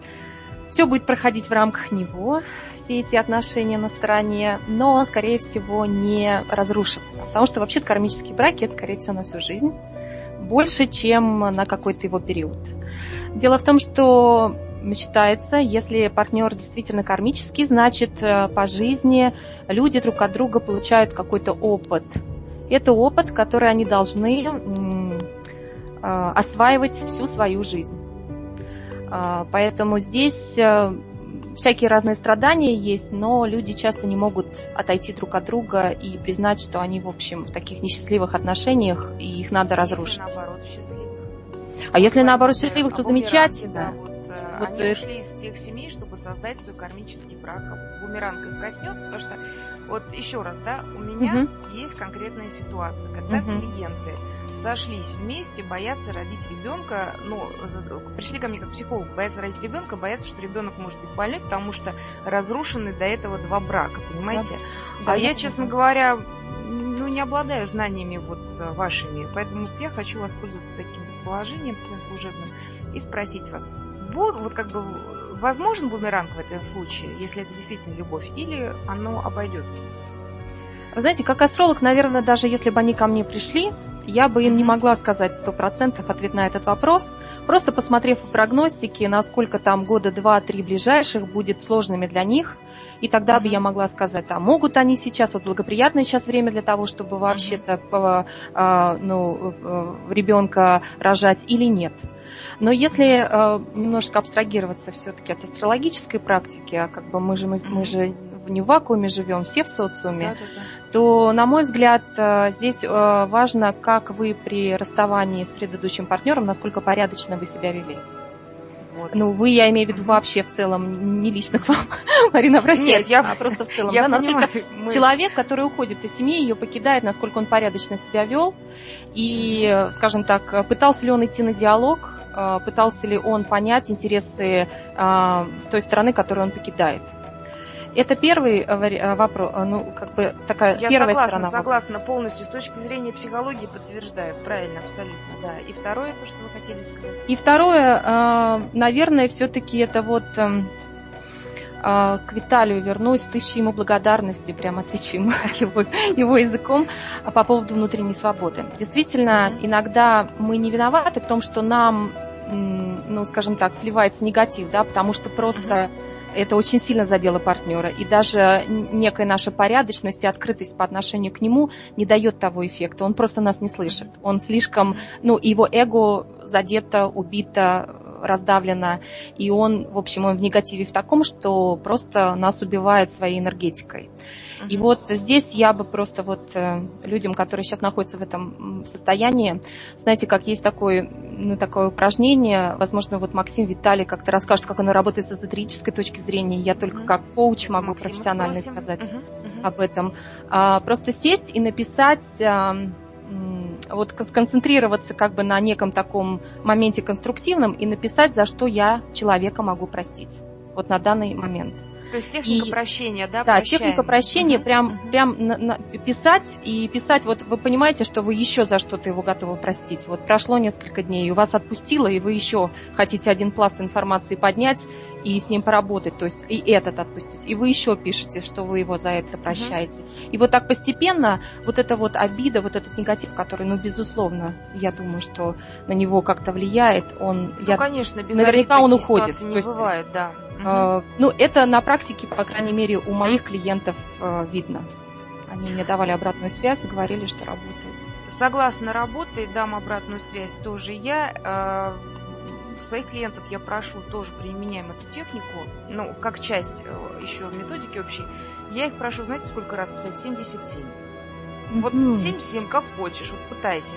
Speaker 1: все будет проходить в рамках него, все эти отношения на стороне, но, скорее всего, не разрушится. Потому что вообще кармические браки – это, скорее всего, на всю жизнь, больше, чем на какой-то его период. Дело в том, что считается, если партнер действительно кармический, значит, э, по жизни люди друг от друга получают какой-то опыт. Это опыт, который они должны Э, осваивать всю свою жизнь. Э, поэтому здесь э, всякие разные страдания есть, но люди часто не могут отойти друг от друга и признать, что они, в общем, в таких несчастливых отношениях, и их надо разрушить.
Speaker 2: Если наоборот счастливых.
Speaker 1: А если наоборот счастливых, то замечательно.
Speaker 2: Да, вот, они это... ушли из тех семей, чтобы создать свой кармический брак. Бумеранг их коснется, потому что, вот еще раз, да, у меня угу. есть конкретная ситуация, когда угу. клиенты сошлись вместе, боятся родить ребенка, ну, пришли ко мне как психолог, боятся родить ребенка, боятся, что ребенок может быть больной, потому что разрушены до этого два брака, понимаете? Да. А да, я, честно говоря, ну, не обладаю знаниями вот вашими, поэтому вот я хочу воспользоваться таким положением своим служебным и спросить вас, вот, вот как бы возможен бумеранг в этом случае, если это действительно любовь, или оно обойдется?
Speaker 1: Вы знаете, как астролог, наверное, даже если бы они ко мне пришли, я бы им не могла сказать сто процентов ответ на этот вопрос, просто посмотрев в прогностики, насколько там года два-три ближайших будет сложными для них, и тогда бы я могла сказать, а могут они сейчас, вот благоприятное сейчас время для того, чтобы вообще-то mm-hmm. а, ну, э, ребенка рожать или нет. Но если э, немножко абстрагироваться все-таки от астрологической практики, а как бы мы же, мы, мы же не в вакууме живем, все в социуме, да, да, да. то, на мой взгляд, э, здесь э, важно, как вы при расставании с предыдущим партнером, насколько порядочно вы себя вели. Вот. Ну, вы, я имею в виду вообще в целом, не лично к вам, (laughs) Марина, обращаюсь, Нет, я, а просто в целом. Я да, понимаю, насколько мы... человек, который уходит из семьи, ее покидает, насколько он порядочно себя вел, и, скажем так, пытался ли он идти на диалог, э, пытался ли он понять интересы той страны, которую он покидает. Это первый э, э, вопрос, э, ну, как бы такая
Speaker 2: Я
Speaker 1: первая
Speaker 2: согласна,
Speaker 1: сторона.
Speaker 2: согласна вопроса. полностью. С точки зрения психологии подтверждаю. Правильно, абсолютно, да. И второе, то, что вы хотели сказать.
Speaker 1: И второе, наверное, все-таки это вот к Виталию вернусь, тысячи ему благодарности, прям отвечу ему (laughs) его, его языком по поводу внутренней свободы. Действительно, mm-hmm. иногда мы не виноваты в том, что нам ну, скажем так, сливается негатив, да, потому что просто это очень сильно задело партнера. И даже некая наша порядочность и открытость по отношению к нему не дает того эффекта. Он просто нас не слышит. Он слишком, ну, его эго задето, убито, раздавлено. И он, в общем, он в негативе в таком, что просто нас убивает своей энергетикой. И вот здесь я бы просто вот э, людям, которые сейчас находятся в этом состоянии, знаете, как есть такое, ну, такое упражнение, возможно, вот Максим Виталий как-то расскажет, как оно работает с эзотерической точки зрения. Я только как коуч могу Максим, профессионально просим. сказать угу. об этом. А, просто сесть и написать а, вот сконцентрироваться как бы на неком таком моменте конструктивном и написать, за что я человека могу простить. Вот на данный момент.
Speaker 2: То есть техника и, прощения, да?
Speaker 1: Да, прощаем. техника прощения, угу. прям, прям на, на, писать и писать, вот вы понимаете, что вы еще за что-то его готовы простить. Вот прошло несколько дней, и вас отпустило, и вы еще хотите один пласт информации поднять и с ним поработать, то есть и этот отпустить. И вы еще пишете, что вы его за это прощаете. Угу. И вот так постепенно вот эта вот обида, вот этот негатив, который, ну, безусловно, я думаю, что на него как-то влияет, он...
Speaker 2: Ну, я, конечно, без
Speaker 1: наверняка он уходит.
Speaker 2: Не то есть, бывает, да.
Speaker 1: Угу. Ну, это на практике, по крайней мере, у моих клиентов э, видно. Они мне давали обратную связь и говорили, что работает.
Speaker 2: Согласно работает, дам обратную связь тоже я. Э, своих клиентов я прошу тоже применяем эту технику, ну, как часть э, еще методики общей. Я их прошу, знаете, сколько раз писать? 77. Вот 77, как хочешь, вот пытайся.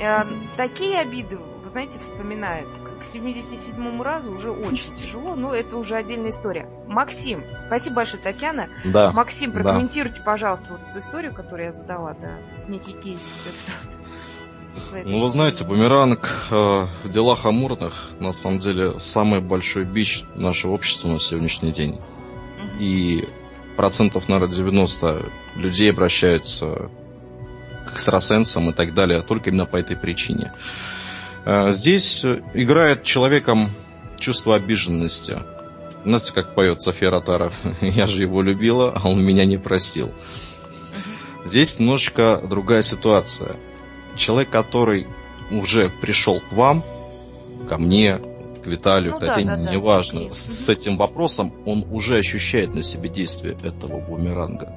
Speaker 2: Э, такие обиды, знаете, вспоминают. К 77-му разу уже очень (laughs) тяжело, но это уже отдельная история. Максим, спасибо большое, Татьяна.
Speaker 4: Да.
Speaker 2: Максим, прокомментируйте, да. пожалуйста, вот эту историю, которую я задала, да, некий кейс.
Speaker 4: Ну, вы знаете, бумеранг э, в делах амурных, на самом деле, самый большой бич нашего общества на сегодняшний день. И процентов, наверное, 90 людей обращаются к экстрасенсам и так далее, только именно по этой причине. Э, здесь играет человеком чувство обиженности. Знаете, как поет София Ротаров? (laughs) Я же его любила, а он меня не простил. Здесь немножечко другая ситуация. Человек, который уже пришел к вам, ко мне, к Виталию, ну, к Татьяне, да, да, неважно, да. с этим вопросом, он уже ощущает на себе действие этого бумеранга.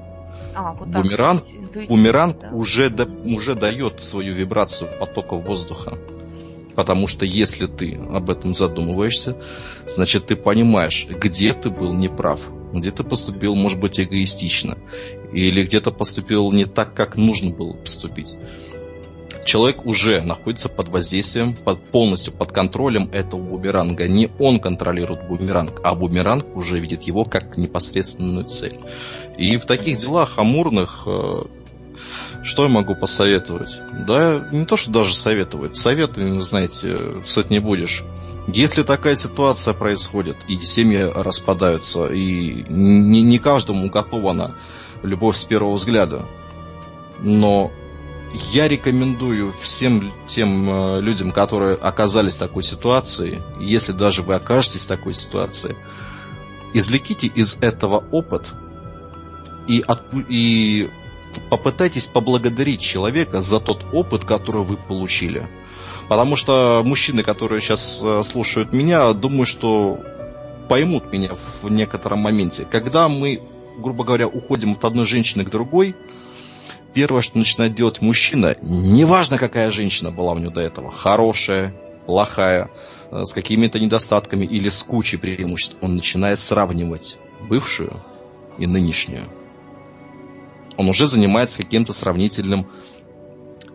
Speaker 4: А, вот бумеранг бумеранг да. уже, да, уже дает свою вибрацию потоков воздуха. Потому что если ты об этом задумываешься, значит ты понимаешь, где ты был неправ, где ты поступил, может быть, эгоистично, или где-то поступил не так, как нужно было поступить человек уже находится под воздействием, под, полностью под контролем этого бумеранга. Не он контролирует бумеранг, а бумеранг уже видит его как непосредственную цель. И в таких делах амурных, э, что я могу посоветовать? Да, не то, что даже советовать. Советами, знаете, кстати, не будешь. Если такая ситуация происходит, и семьи распадаются, и не, не каждому готова любовь с первого взгляда, но я рекомендую всем тем э, людям, которые оказались в такой ситуации, если даже вы окажетесь в такой ситуации, извлеките из этого опыт и, отпу- и попытайтесь поблагодарить человека за тот опыт, который вы получили. Потому что мужчины, которые сейчас э, слушают меня, думаю, что поймут меня в некотором моменте. Когда мы, грубо говоря, уходим от одной женщины к другой, первое, что начинает делать мужчина, неважно, какая женщина была у него до этого, хорошая, плохая, э, с какими-то недостатками или с кучей преимуществ, он начинает сравнивать бывшую и нынешнюю. Он уже занимается каким-то сравнительным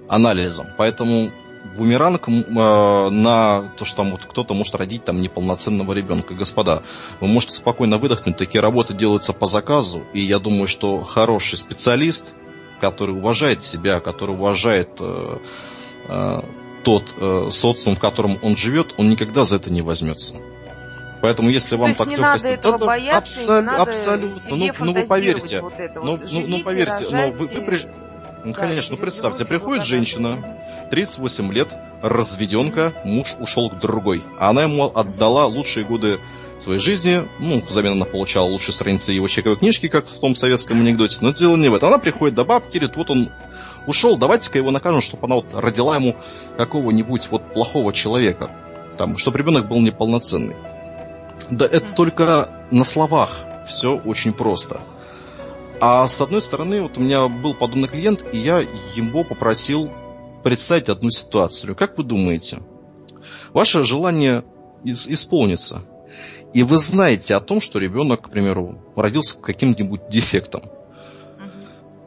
Speaker 4: анализом. Поэтому бумеранг э, на то, что там вот кто-то может родить там неполноценного ребенка. Господа, вы можете спокойно выдохнуть, такие работы делаются по заказу, и я думаю, что хороший специалист, который уважает себя, который уважает э, э, тот э, социум, в котором он живет, он никогда за это не возьмется. Поэтому если вам так
Speaker 2: надо этого то, бояться, надо абсолютно.
Speaker 4: ну, ну вы поверьте, вот это ну, вот. ну, ну поверьте, но вы, вы при... ну, конечно, ну представьте, приходит женщина, 38 лет, разведенка, муж ушел к другой, а она ему отдала лучшие годы своей жизни. Ну, взамен она получала лучшие страницы его чековой книжки, как в том советском анекдоте. Но дело не в этом. Она приходит до бабки, говорит, вот он ушел, давайте-ка его накажем, чтобы она вот родила ему какого-нибудь вот плохого человека. там, чтобы ребенок был неполноценный. Да это только на словах все очень просто. А с одной стороны, вот у меня был подобный клиент, и я его попросил представить одну ситуацию. Как вы думаете, ваше желание исполнится, и вы знаете о том, что ребенок, к примеру, родился с каким-нибудь дефектом.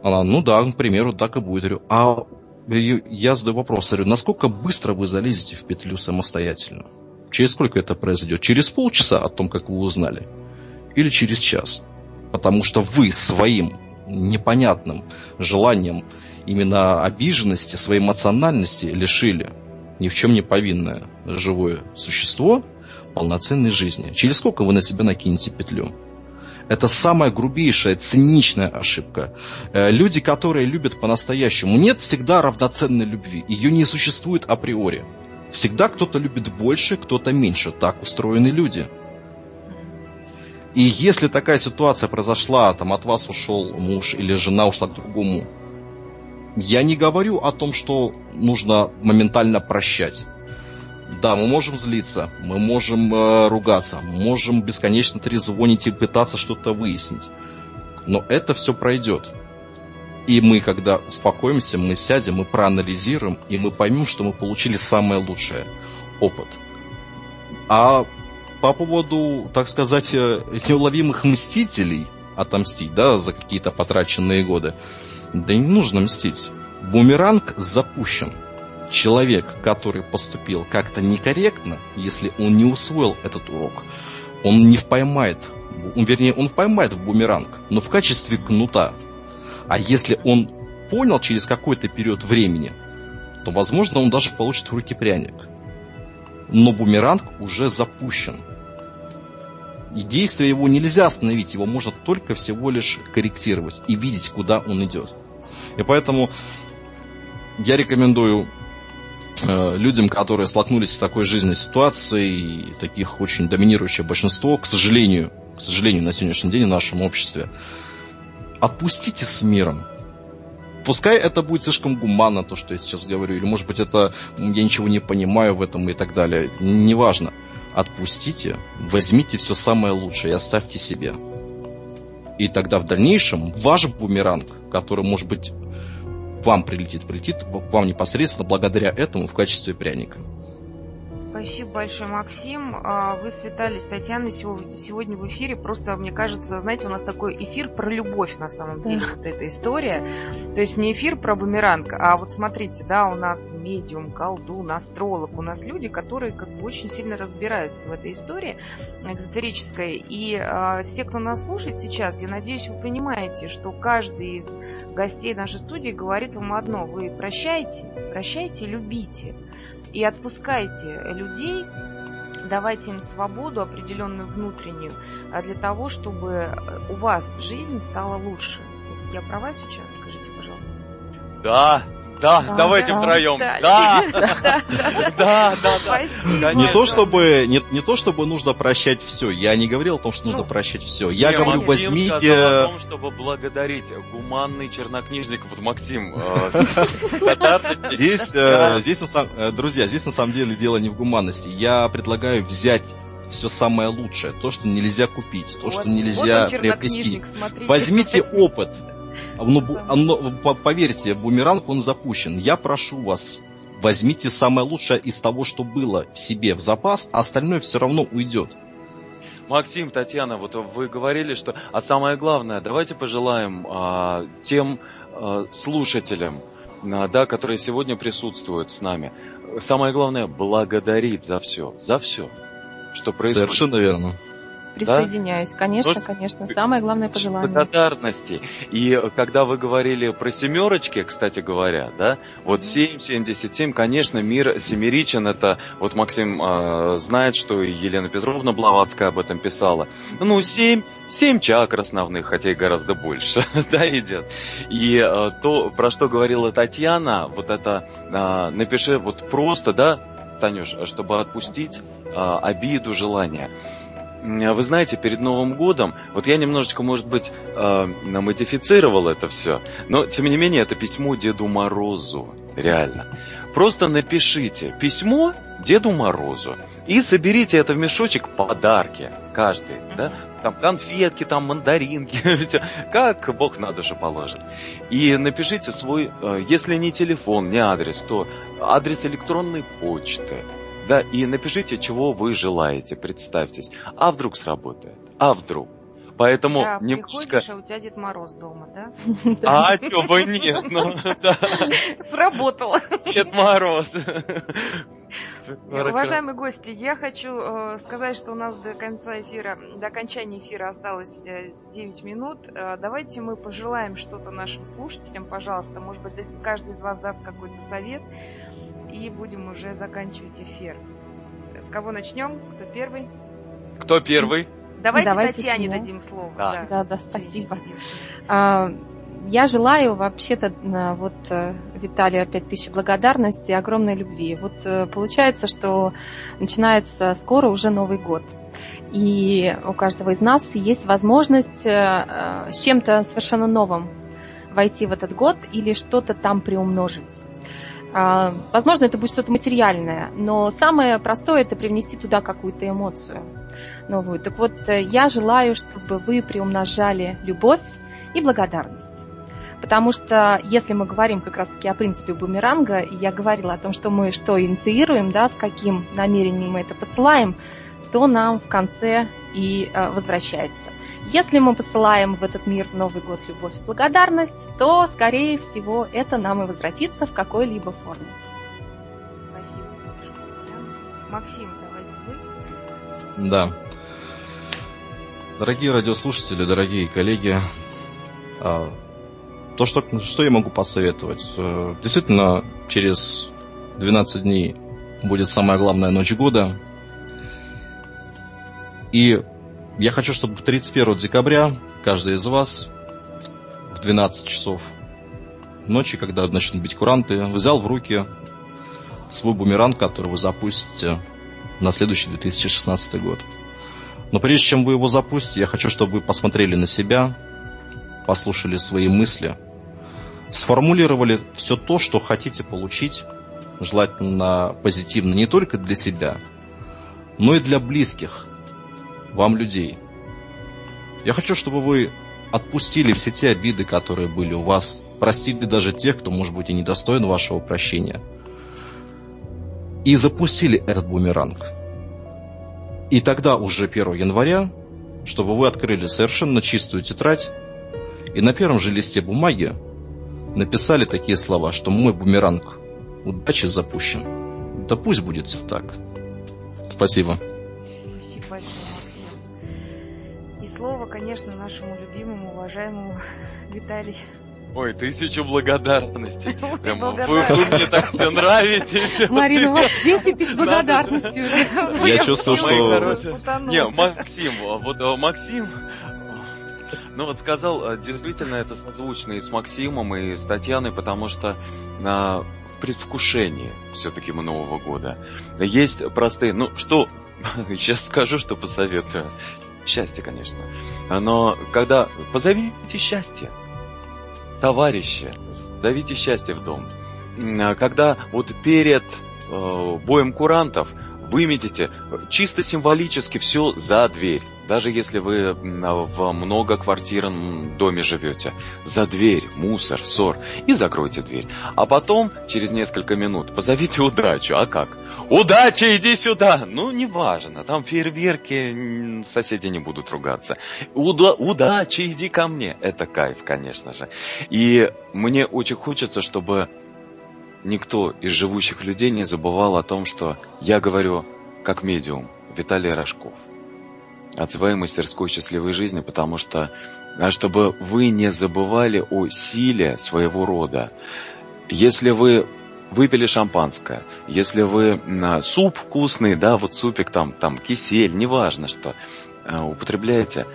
Speaker 4: Она, ну да, к примеру, так и будет. Говорю, а я задаю вопрос, говорю, насколько быстро вы залезете в петлю самостоятельно? Через сколько это произойдет? Через полчаса о том, как вы узнали? Или через час? Потому что вы своим непонятным желанием именно обиженности, своей эмоциональности лишили ни в чем не повинное живое существо полноценной жизни. Через сколько вы на себя накинете петлю? Это самая грубейшая, циничная ошибка. Э, люди, которые любят по-настоящему, нет всегда равноценной любви. Ее не существует априори. Всегда кто-то любит больше, кто-то меньше. Так устроены люди. И если такая ситуация произошла, там от вас ушел муж или жена ушла к другому, я не говорю о том, что нужно моментально прощать. Да, мы можем злиться, мы можем э, ругаться, можем бесконечно трезвонить и пытаться что-то выяснить. Но это все пройдет. И мы, когда успокоимся, мы сядем, мы проанализируем, и мы поймем, что мы получили самое лучшее опыт. А по поводу, так сказать, э, неуловимых мстителей, отомстить, да, за какие-то потраченные годы, да не нужно мстить. Бумеранг запущен человек, который поступил как-то некорректно, если он не усвоил этот урок, он не поймает, он, вернее, он поймает в бумеранг, но в качестве кнута. А если он понял через какой-то период времени, то, возможно, он даже получит в руки пряник. Но бумеранг уже запущен. И действие его нельзя остановить, его можно только всего лишь корректировать и видеть, куда он идет. И поэтому я рекомендую Э, людям, которые столкнулись с такой жизненной ситуацией, таких очень доминирующее большинство, к сожалению, к сожалению, на сегодняшний день в нашем обществе, отпустите с миром. Пускай это будет слишком гуманно, то, что я сейчас говорю, или, может быть, это я ничего не понимаю в этом и так далее. Неважно. Отпустите, возьмите все самое лучшее и оставьте себе. И тогда в дальнейшем ваш бумеранг, который, может быть, вам прилетит, прилетит к вам непосредственно благодаря этому в качестве пряника.
Speaker 2: Спасибо большое, Максим. А, вы с Виталий, с Татьяной сегодня в эфире. Просто, мне кажется, знаете, у нас такой эфир про любовь на самом деле, вот эта история. То есть не эфир про бумеранг, а вот смотрите, да, у нас медиум, колдун, астролог, у нас люди, которые как бы очень сильно разбираются в этой истории экзотерической. И э, все, кто нас слушает сейчас, я надеюсь, вы понимаете, что каждый из гостей нашей студии говорит вам одно. Вы прощайте, прощайте, любите и отпускайте людей, давайте им свободу определенную внутреннюю а для того, чтобы э, у вас жизнь стала лучше. Я права сейчас? Скажите, пожалуйста.
Speaker 3: Да, да, да давайте да, втроем. Да, да,
Speaker 4: да, да. Не то чтобы не, не то чтобы нужно прощать все. Я не говорил о том, что нужно ну, прощать все. Я не, говорю, Максим возьмите.
Speaker 3: о том, чтобы благодарить гуманный чернокнижник, вот Максим. Э,
Speaker 4: здесь, э, здесь, э, друзья, здесь на самом деле дело не в гуманности. Я предлагаю взять все самое лучшее, то, что нельзя купить, то, что нельзя приобрести. Возьмите опыт, ну, ну, поверьте, бумеранг, он запущен. Я прошу вас, возьмите самое лучшее из того, что было в себе в запас, а остальное все равно уйдет.
Speaker 3: Максим, Татьяна, вот вы говорили, что... А самое главное, давайте пожелаем а, тем а, слушателям, а, да, которые сегодня присутствуют с нами, самое главное, благодарить за все, за все, что происходит.
Speaker 4: Совершенно верно.
Speaker 1: Присоединяюсь, да? конечно, Но... конечно. Самое главное пожелание.
Speaker 3: Благодарности. И когда вы говорили про семерочки, кстати говоря, да, вот 7, 77, конечно, мир семеричен, это, вот Максим э, знает, что Елена Петровна Блаватская об этом писала. Ну, 7, 7 чакр основных, хотя и гораздо больше, (laughs) да, идет. И э, то, про что говорила Татьяна, вот это, э, напиши вот просто, да, Танюш, чтобы отпустить э, обиду, желание. Вы знаете, перед Новым годом, вот я немножечко, может быть, э, модифицировал это все, но, тем не менее, это письмо Деду Морозу, реально. просто напишите письмо Деду Морозу и соберите это в мешочек подарки каждый, да, там конфетки, там мандаринки, (laughs) как Бог на душу положит. И напишите свой, э, если не телефон, не адрес, то адрес электронной почты, да, и напишите, чего вы желаете, представьтесь. А вдруг сработает? А вдруг? Поэтому
Speaker 2: да,
Speaker 3: немножко...
Speaker 2: приходишь, а у тебя Дед Мороз дома, да? (laughs)
Speaker 3: А, чё бы нет, ну, (laughs) да.
Speaker 2: Сработало.
Speaker 3: Дед Мороз. (laughs)
Speaker 2: Уважаемые гости, я хочу э, сказать, что у нас до конца эфира, до окончания эфира осталось э, 9 минут. Э, давайте мы пожелаем что-то нашим слушателям, пожалуйста. Может быть, каждый из вас даст какой-то совет. И будем уже заканчивать эфир. С кого начнем? Кто первый?
Speaker 3: Кто первый?
Speaker 2: Давайте,
Speaker 1: Давайте
Speaker 2: Татьяне дадим слово.
Speaker 3: Да.
Speaker 1: Да, да, спасибо. А, Я желаю вообще-то на- вот э, Виталию опять тысячу благодарности и огромной любви. Вот э, получается, что начинается скоро уже Новый год. И у каждого из нас есть возможность э, э, с чем-то совершенно новым войти в этот год или что-то там приумножить. А, Возможно, это будет что-то материальное, но самое простое это привнести туда какую-то эмоцию новую. Так вот, э, я желаю, чтобы вы приумножали любовь и благодарность. Потому что если мы говорим как раз-таки о принципе бумеранга, и я говорила о том, что мы что инициируем, да, с каким намерением мы это посылаем, то нам в конце и э, возвращается. Если мы посылаем в этот мир Новый год любовь и благодарность, то, скорее всего, это нам и возвратится в какой-либо форме.
Speaker 2: Спасибо большое. Максим, давайте вы.
Speaker 4: Да. Дорогие радиослушатели, дорогие коллеги, а, то, что, что я могу посоветовать? Э, Действительно, через 12 дней будет самая главная ночь года. И я хочу, чтобы 31 декабря каждый из вас в 12 часов ночи, когда начнут бить куранты, взял в руки свой бумеранг, который вы запустите на следующий 2016 год. Но прежде чем вы его запустите, я хочу, чтобы вы посмотрели на себя, послушали свои мысли, сформулировали все то, что хотите получить, желательно позитивно, не только для себя, но и для близких вам людей. Я хочу, чтобы вы отпустили все те обиды, которые были у вас, простили даже тех, кто, может быть, и недостоин вашего прощения, и запустили этот бумеранг. И тогда уже 1 января, чтобы вы открыли совершенно чистую тетрадь и на первом же листе бумаги написали такие слова, что мой бумеранг удачи запущен. Да пусть будет все так. Спасибо.
Speaker 2: Спасибо большое, конечно, нашему любимому, уважаемому (laughs) Виталию.
Speaker 3: Ой, тысячу благодарностей. (laughs) Прям вы, вы мне так все нравитесь. (laughs)
Speaker 1: Марина, у вас 10 тысяч
Speaker 3: Надо
Speaker 1: благодарности уже.
Speaker 4: Я чувствую,
Speaker 3: Мои
Speaker 4: что-.
Speaker 3: Не, Максим, вот э, Максим, ну вот сказал, э, действительно это созвучно и с Максимом, и с Татьяной, потому что а, в предвкушении все-таки Нового года есть простые, ну что, сейчас скажу, что посоветую. Счастье, конечно. Но когда позовите счастье, товарищи, зовите счастье в дом. А Когда вот перед э, боем курантов выметите чисто символически все за дверь. Даже если вы в многоквартирном доме живете. За дверь, мусор, ссор. И закройте дверь. А потом, через несколько минут, позовите удачу. А как? Удача, иди сюда! Ну, неважно, там фейерверки, соседи не будут ругаться. Уда- удача, иди ко мне. Это кайф, конечно же. И мне очень хочется, чтобы никто из живущих людей не забывал о том, что я говорю как медиум Виталий Рожков от своей мастерской счастливой жизни, потому что а, чтобы вы не забывали о силе своего рода. Если вы выпили шампанское, если вы м, суп вкусный, да, вот супик там, там кисель, неважно что, а, употребляете,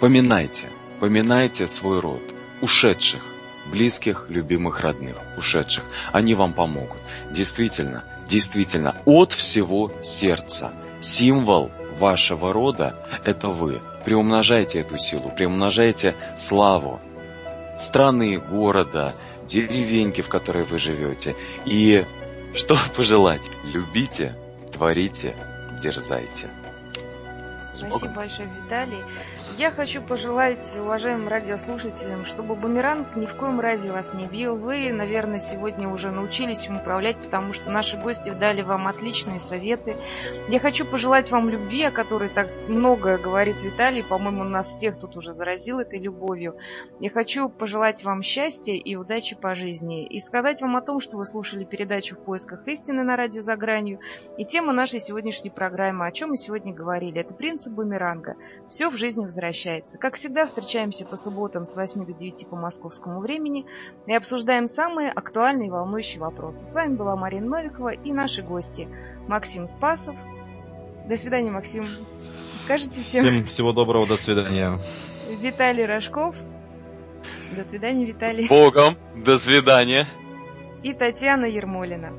Speaker 3: поминайте, поминайте свой род, ушедших, близких, любимых, родных, ушедших. Они вам помогут. Действительно, действительно, от всего сердца. Символ вашего рода – это вы. Приумножайте эту силу, приумножайте славу страны, города, деревеньки, в которой вы живете. И что пожелать? Любите, творите, дерзайте.
Speaker 2: Спасибо большое, Виталий. Я хочу пожелать уважаемым радиослушателям, чтобы бумеранг ни в коем разе вас не бил. Вы, наверное, сегодня уже научились им управлять, потому что наши гости дали вам отличные советы. Я хочу пожелать вам любви, о которой так много говорит Виталий. По-моему, нас всех тут уже заразил этой любовью. Я хочу пожелать вам счастья и удачи по жизни. И сказать вам о том, что вы слушали передачу «В поисках истины» на радио «За гранью». И тема нашей сегодняшней программы, о чем мы сегодня говорили, это принцип бумеранга. Все в жизни возвращается возвращается. Как всегда, встречаемся по субботам с 8 до 9 по московскому времени и обсуждаем самые актуальные и волнующие вопросы. С вами была Марина Новикова и наши гости Максим Спасов. До свидания, Максим. Скажите всем...
Speaker 4: Всем всего доброго, до свидания.
Speaker 2: Виталий Рожков. До свидания, Виталий.
Speaker 3: С Богом. До свидания.
Speaker 2: И Татьяна Ермолина.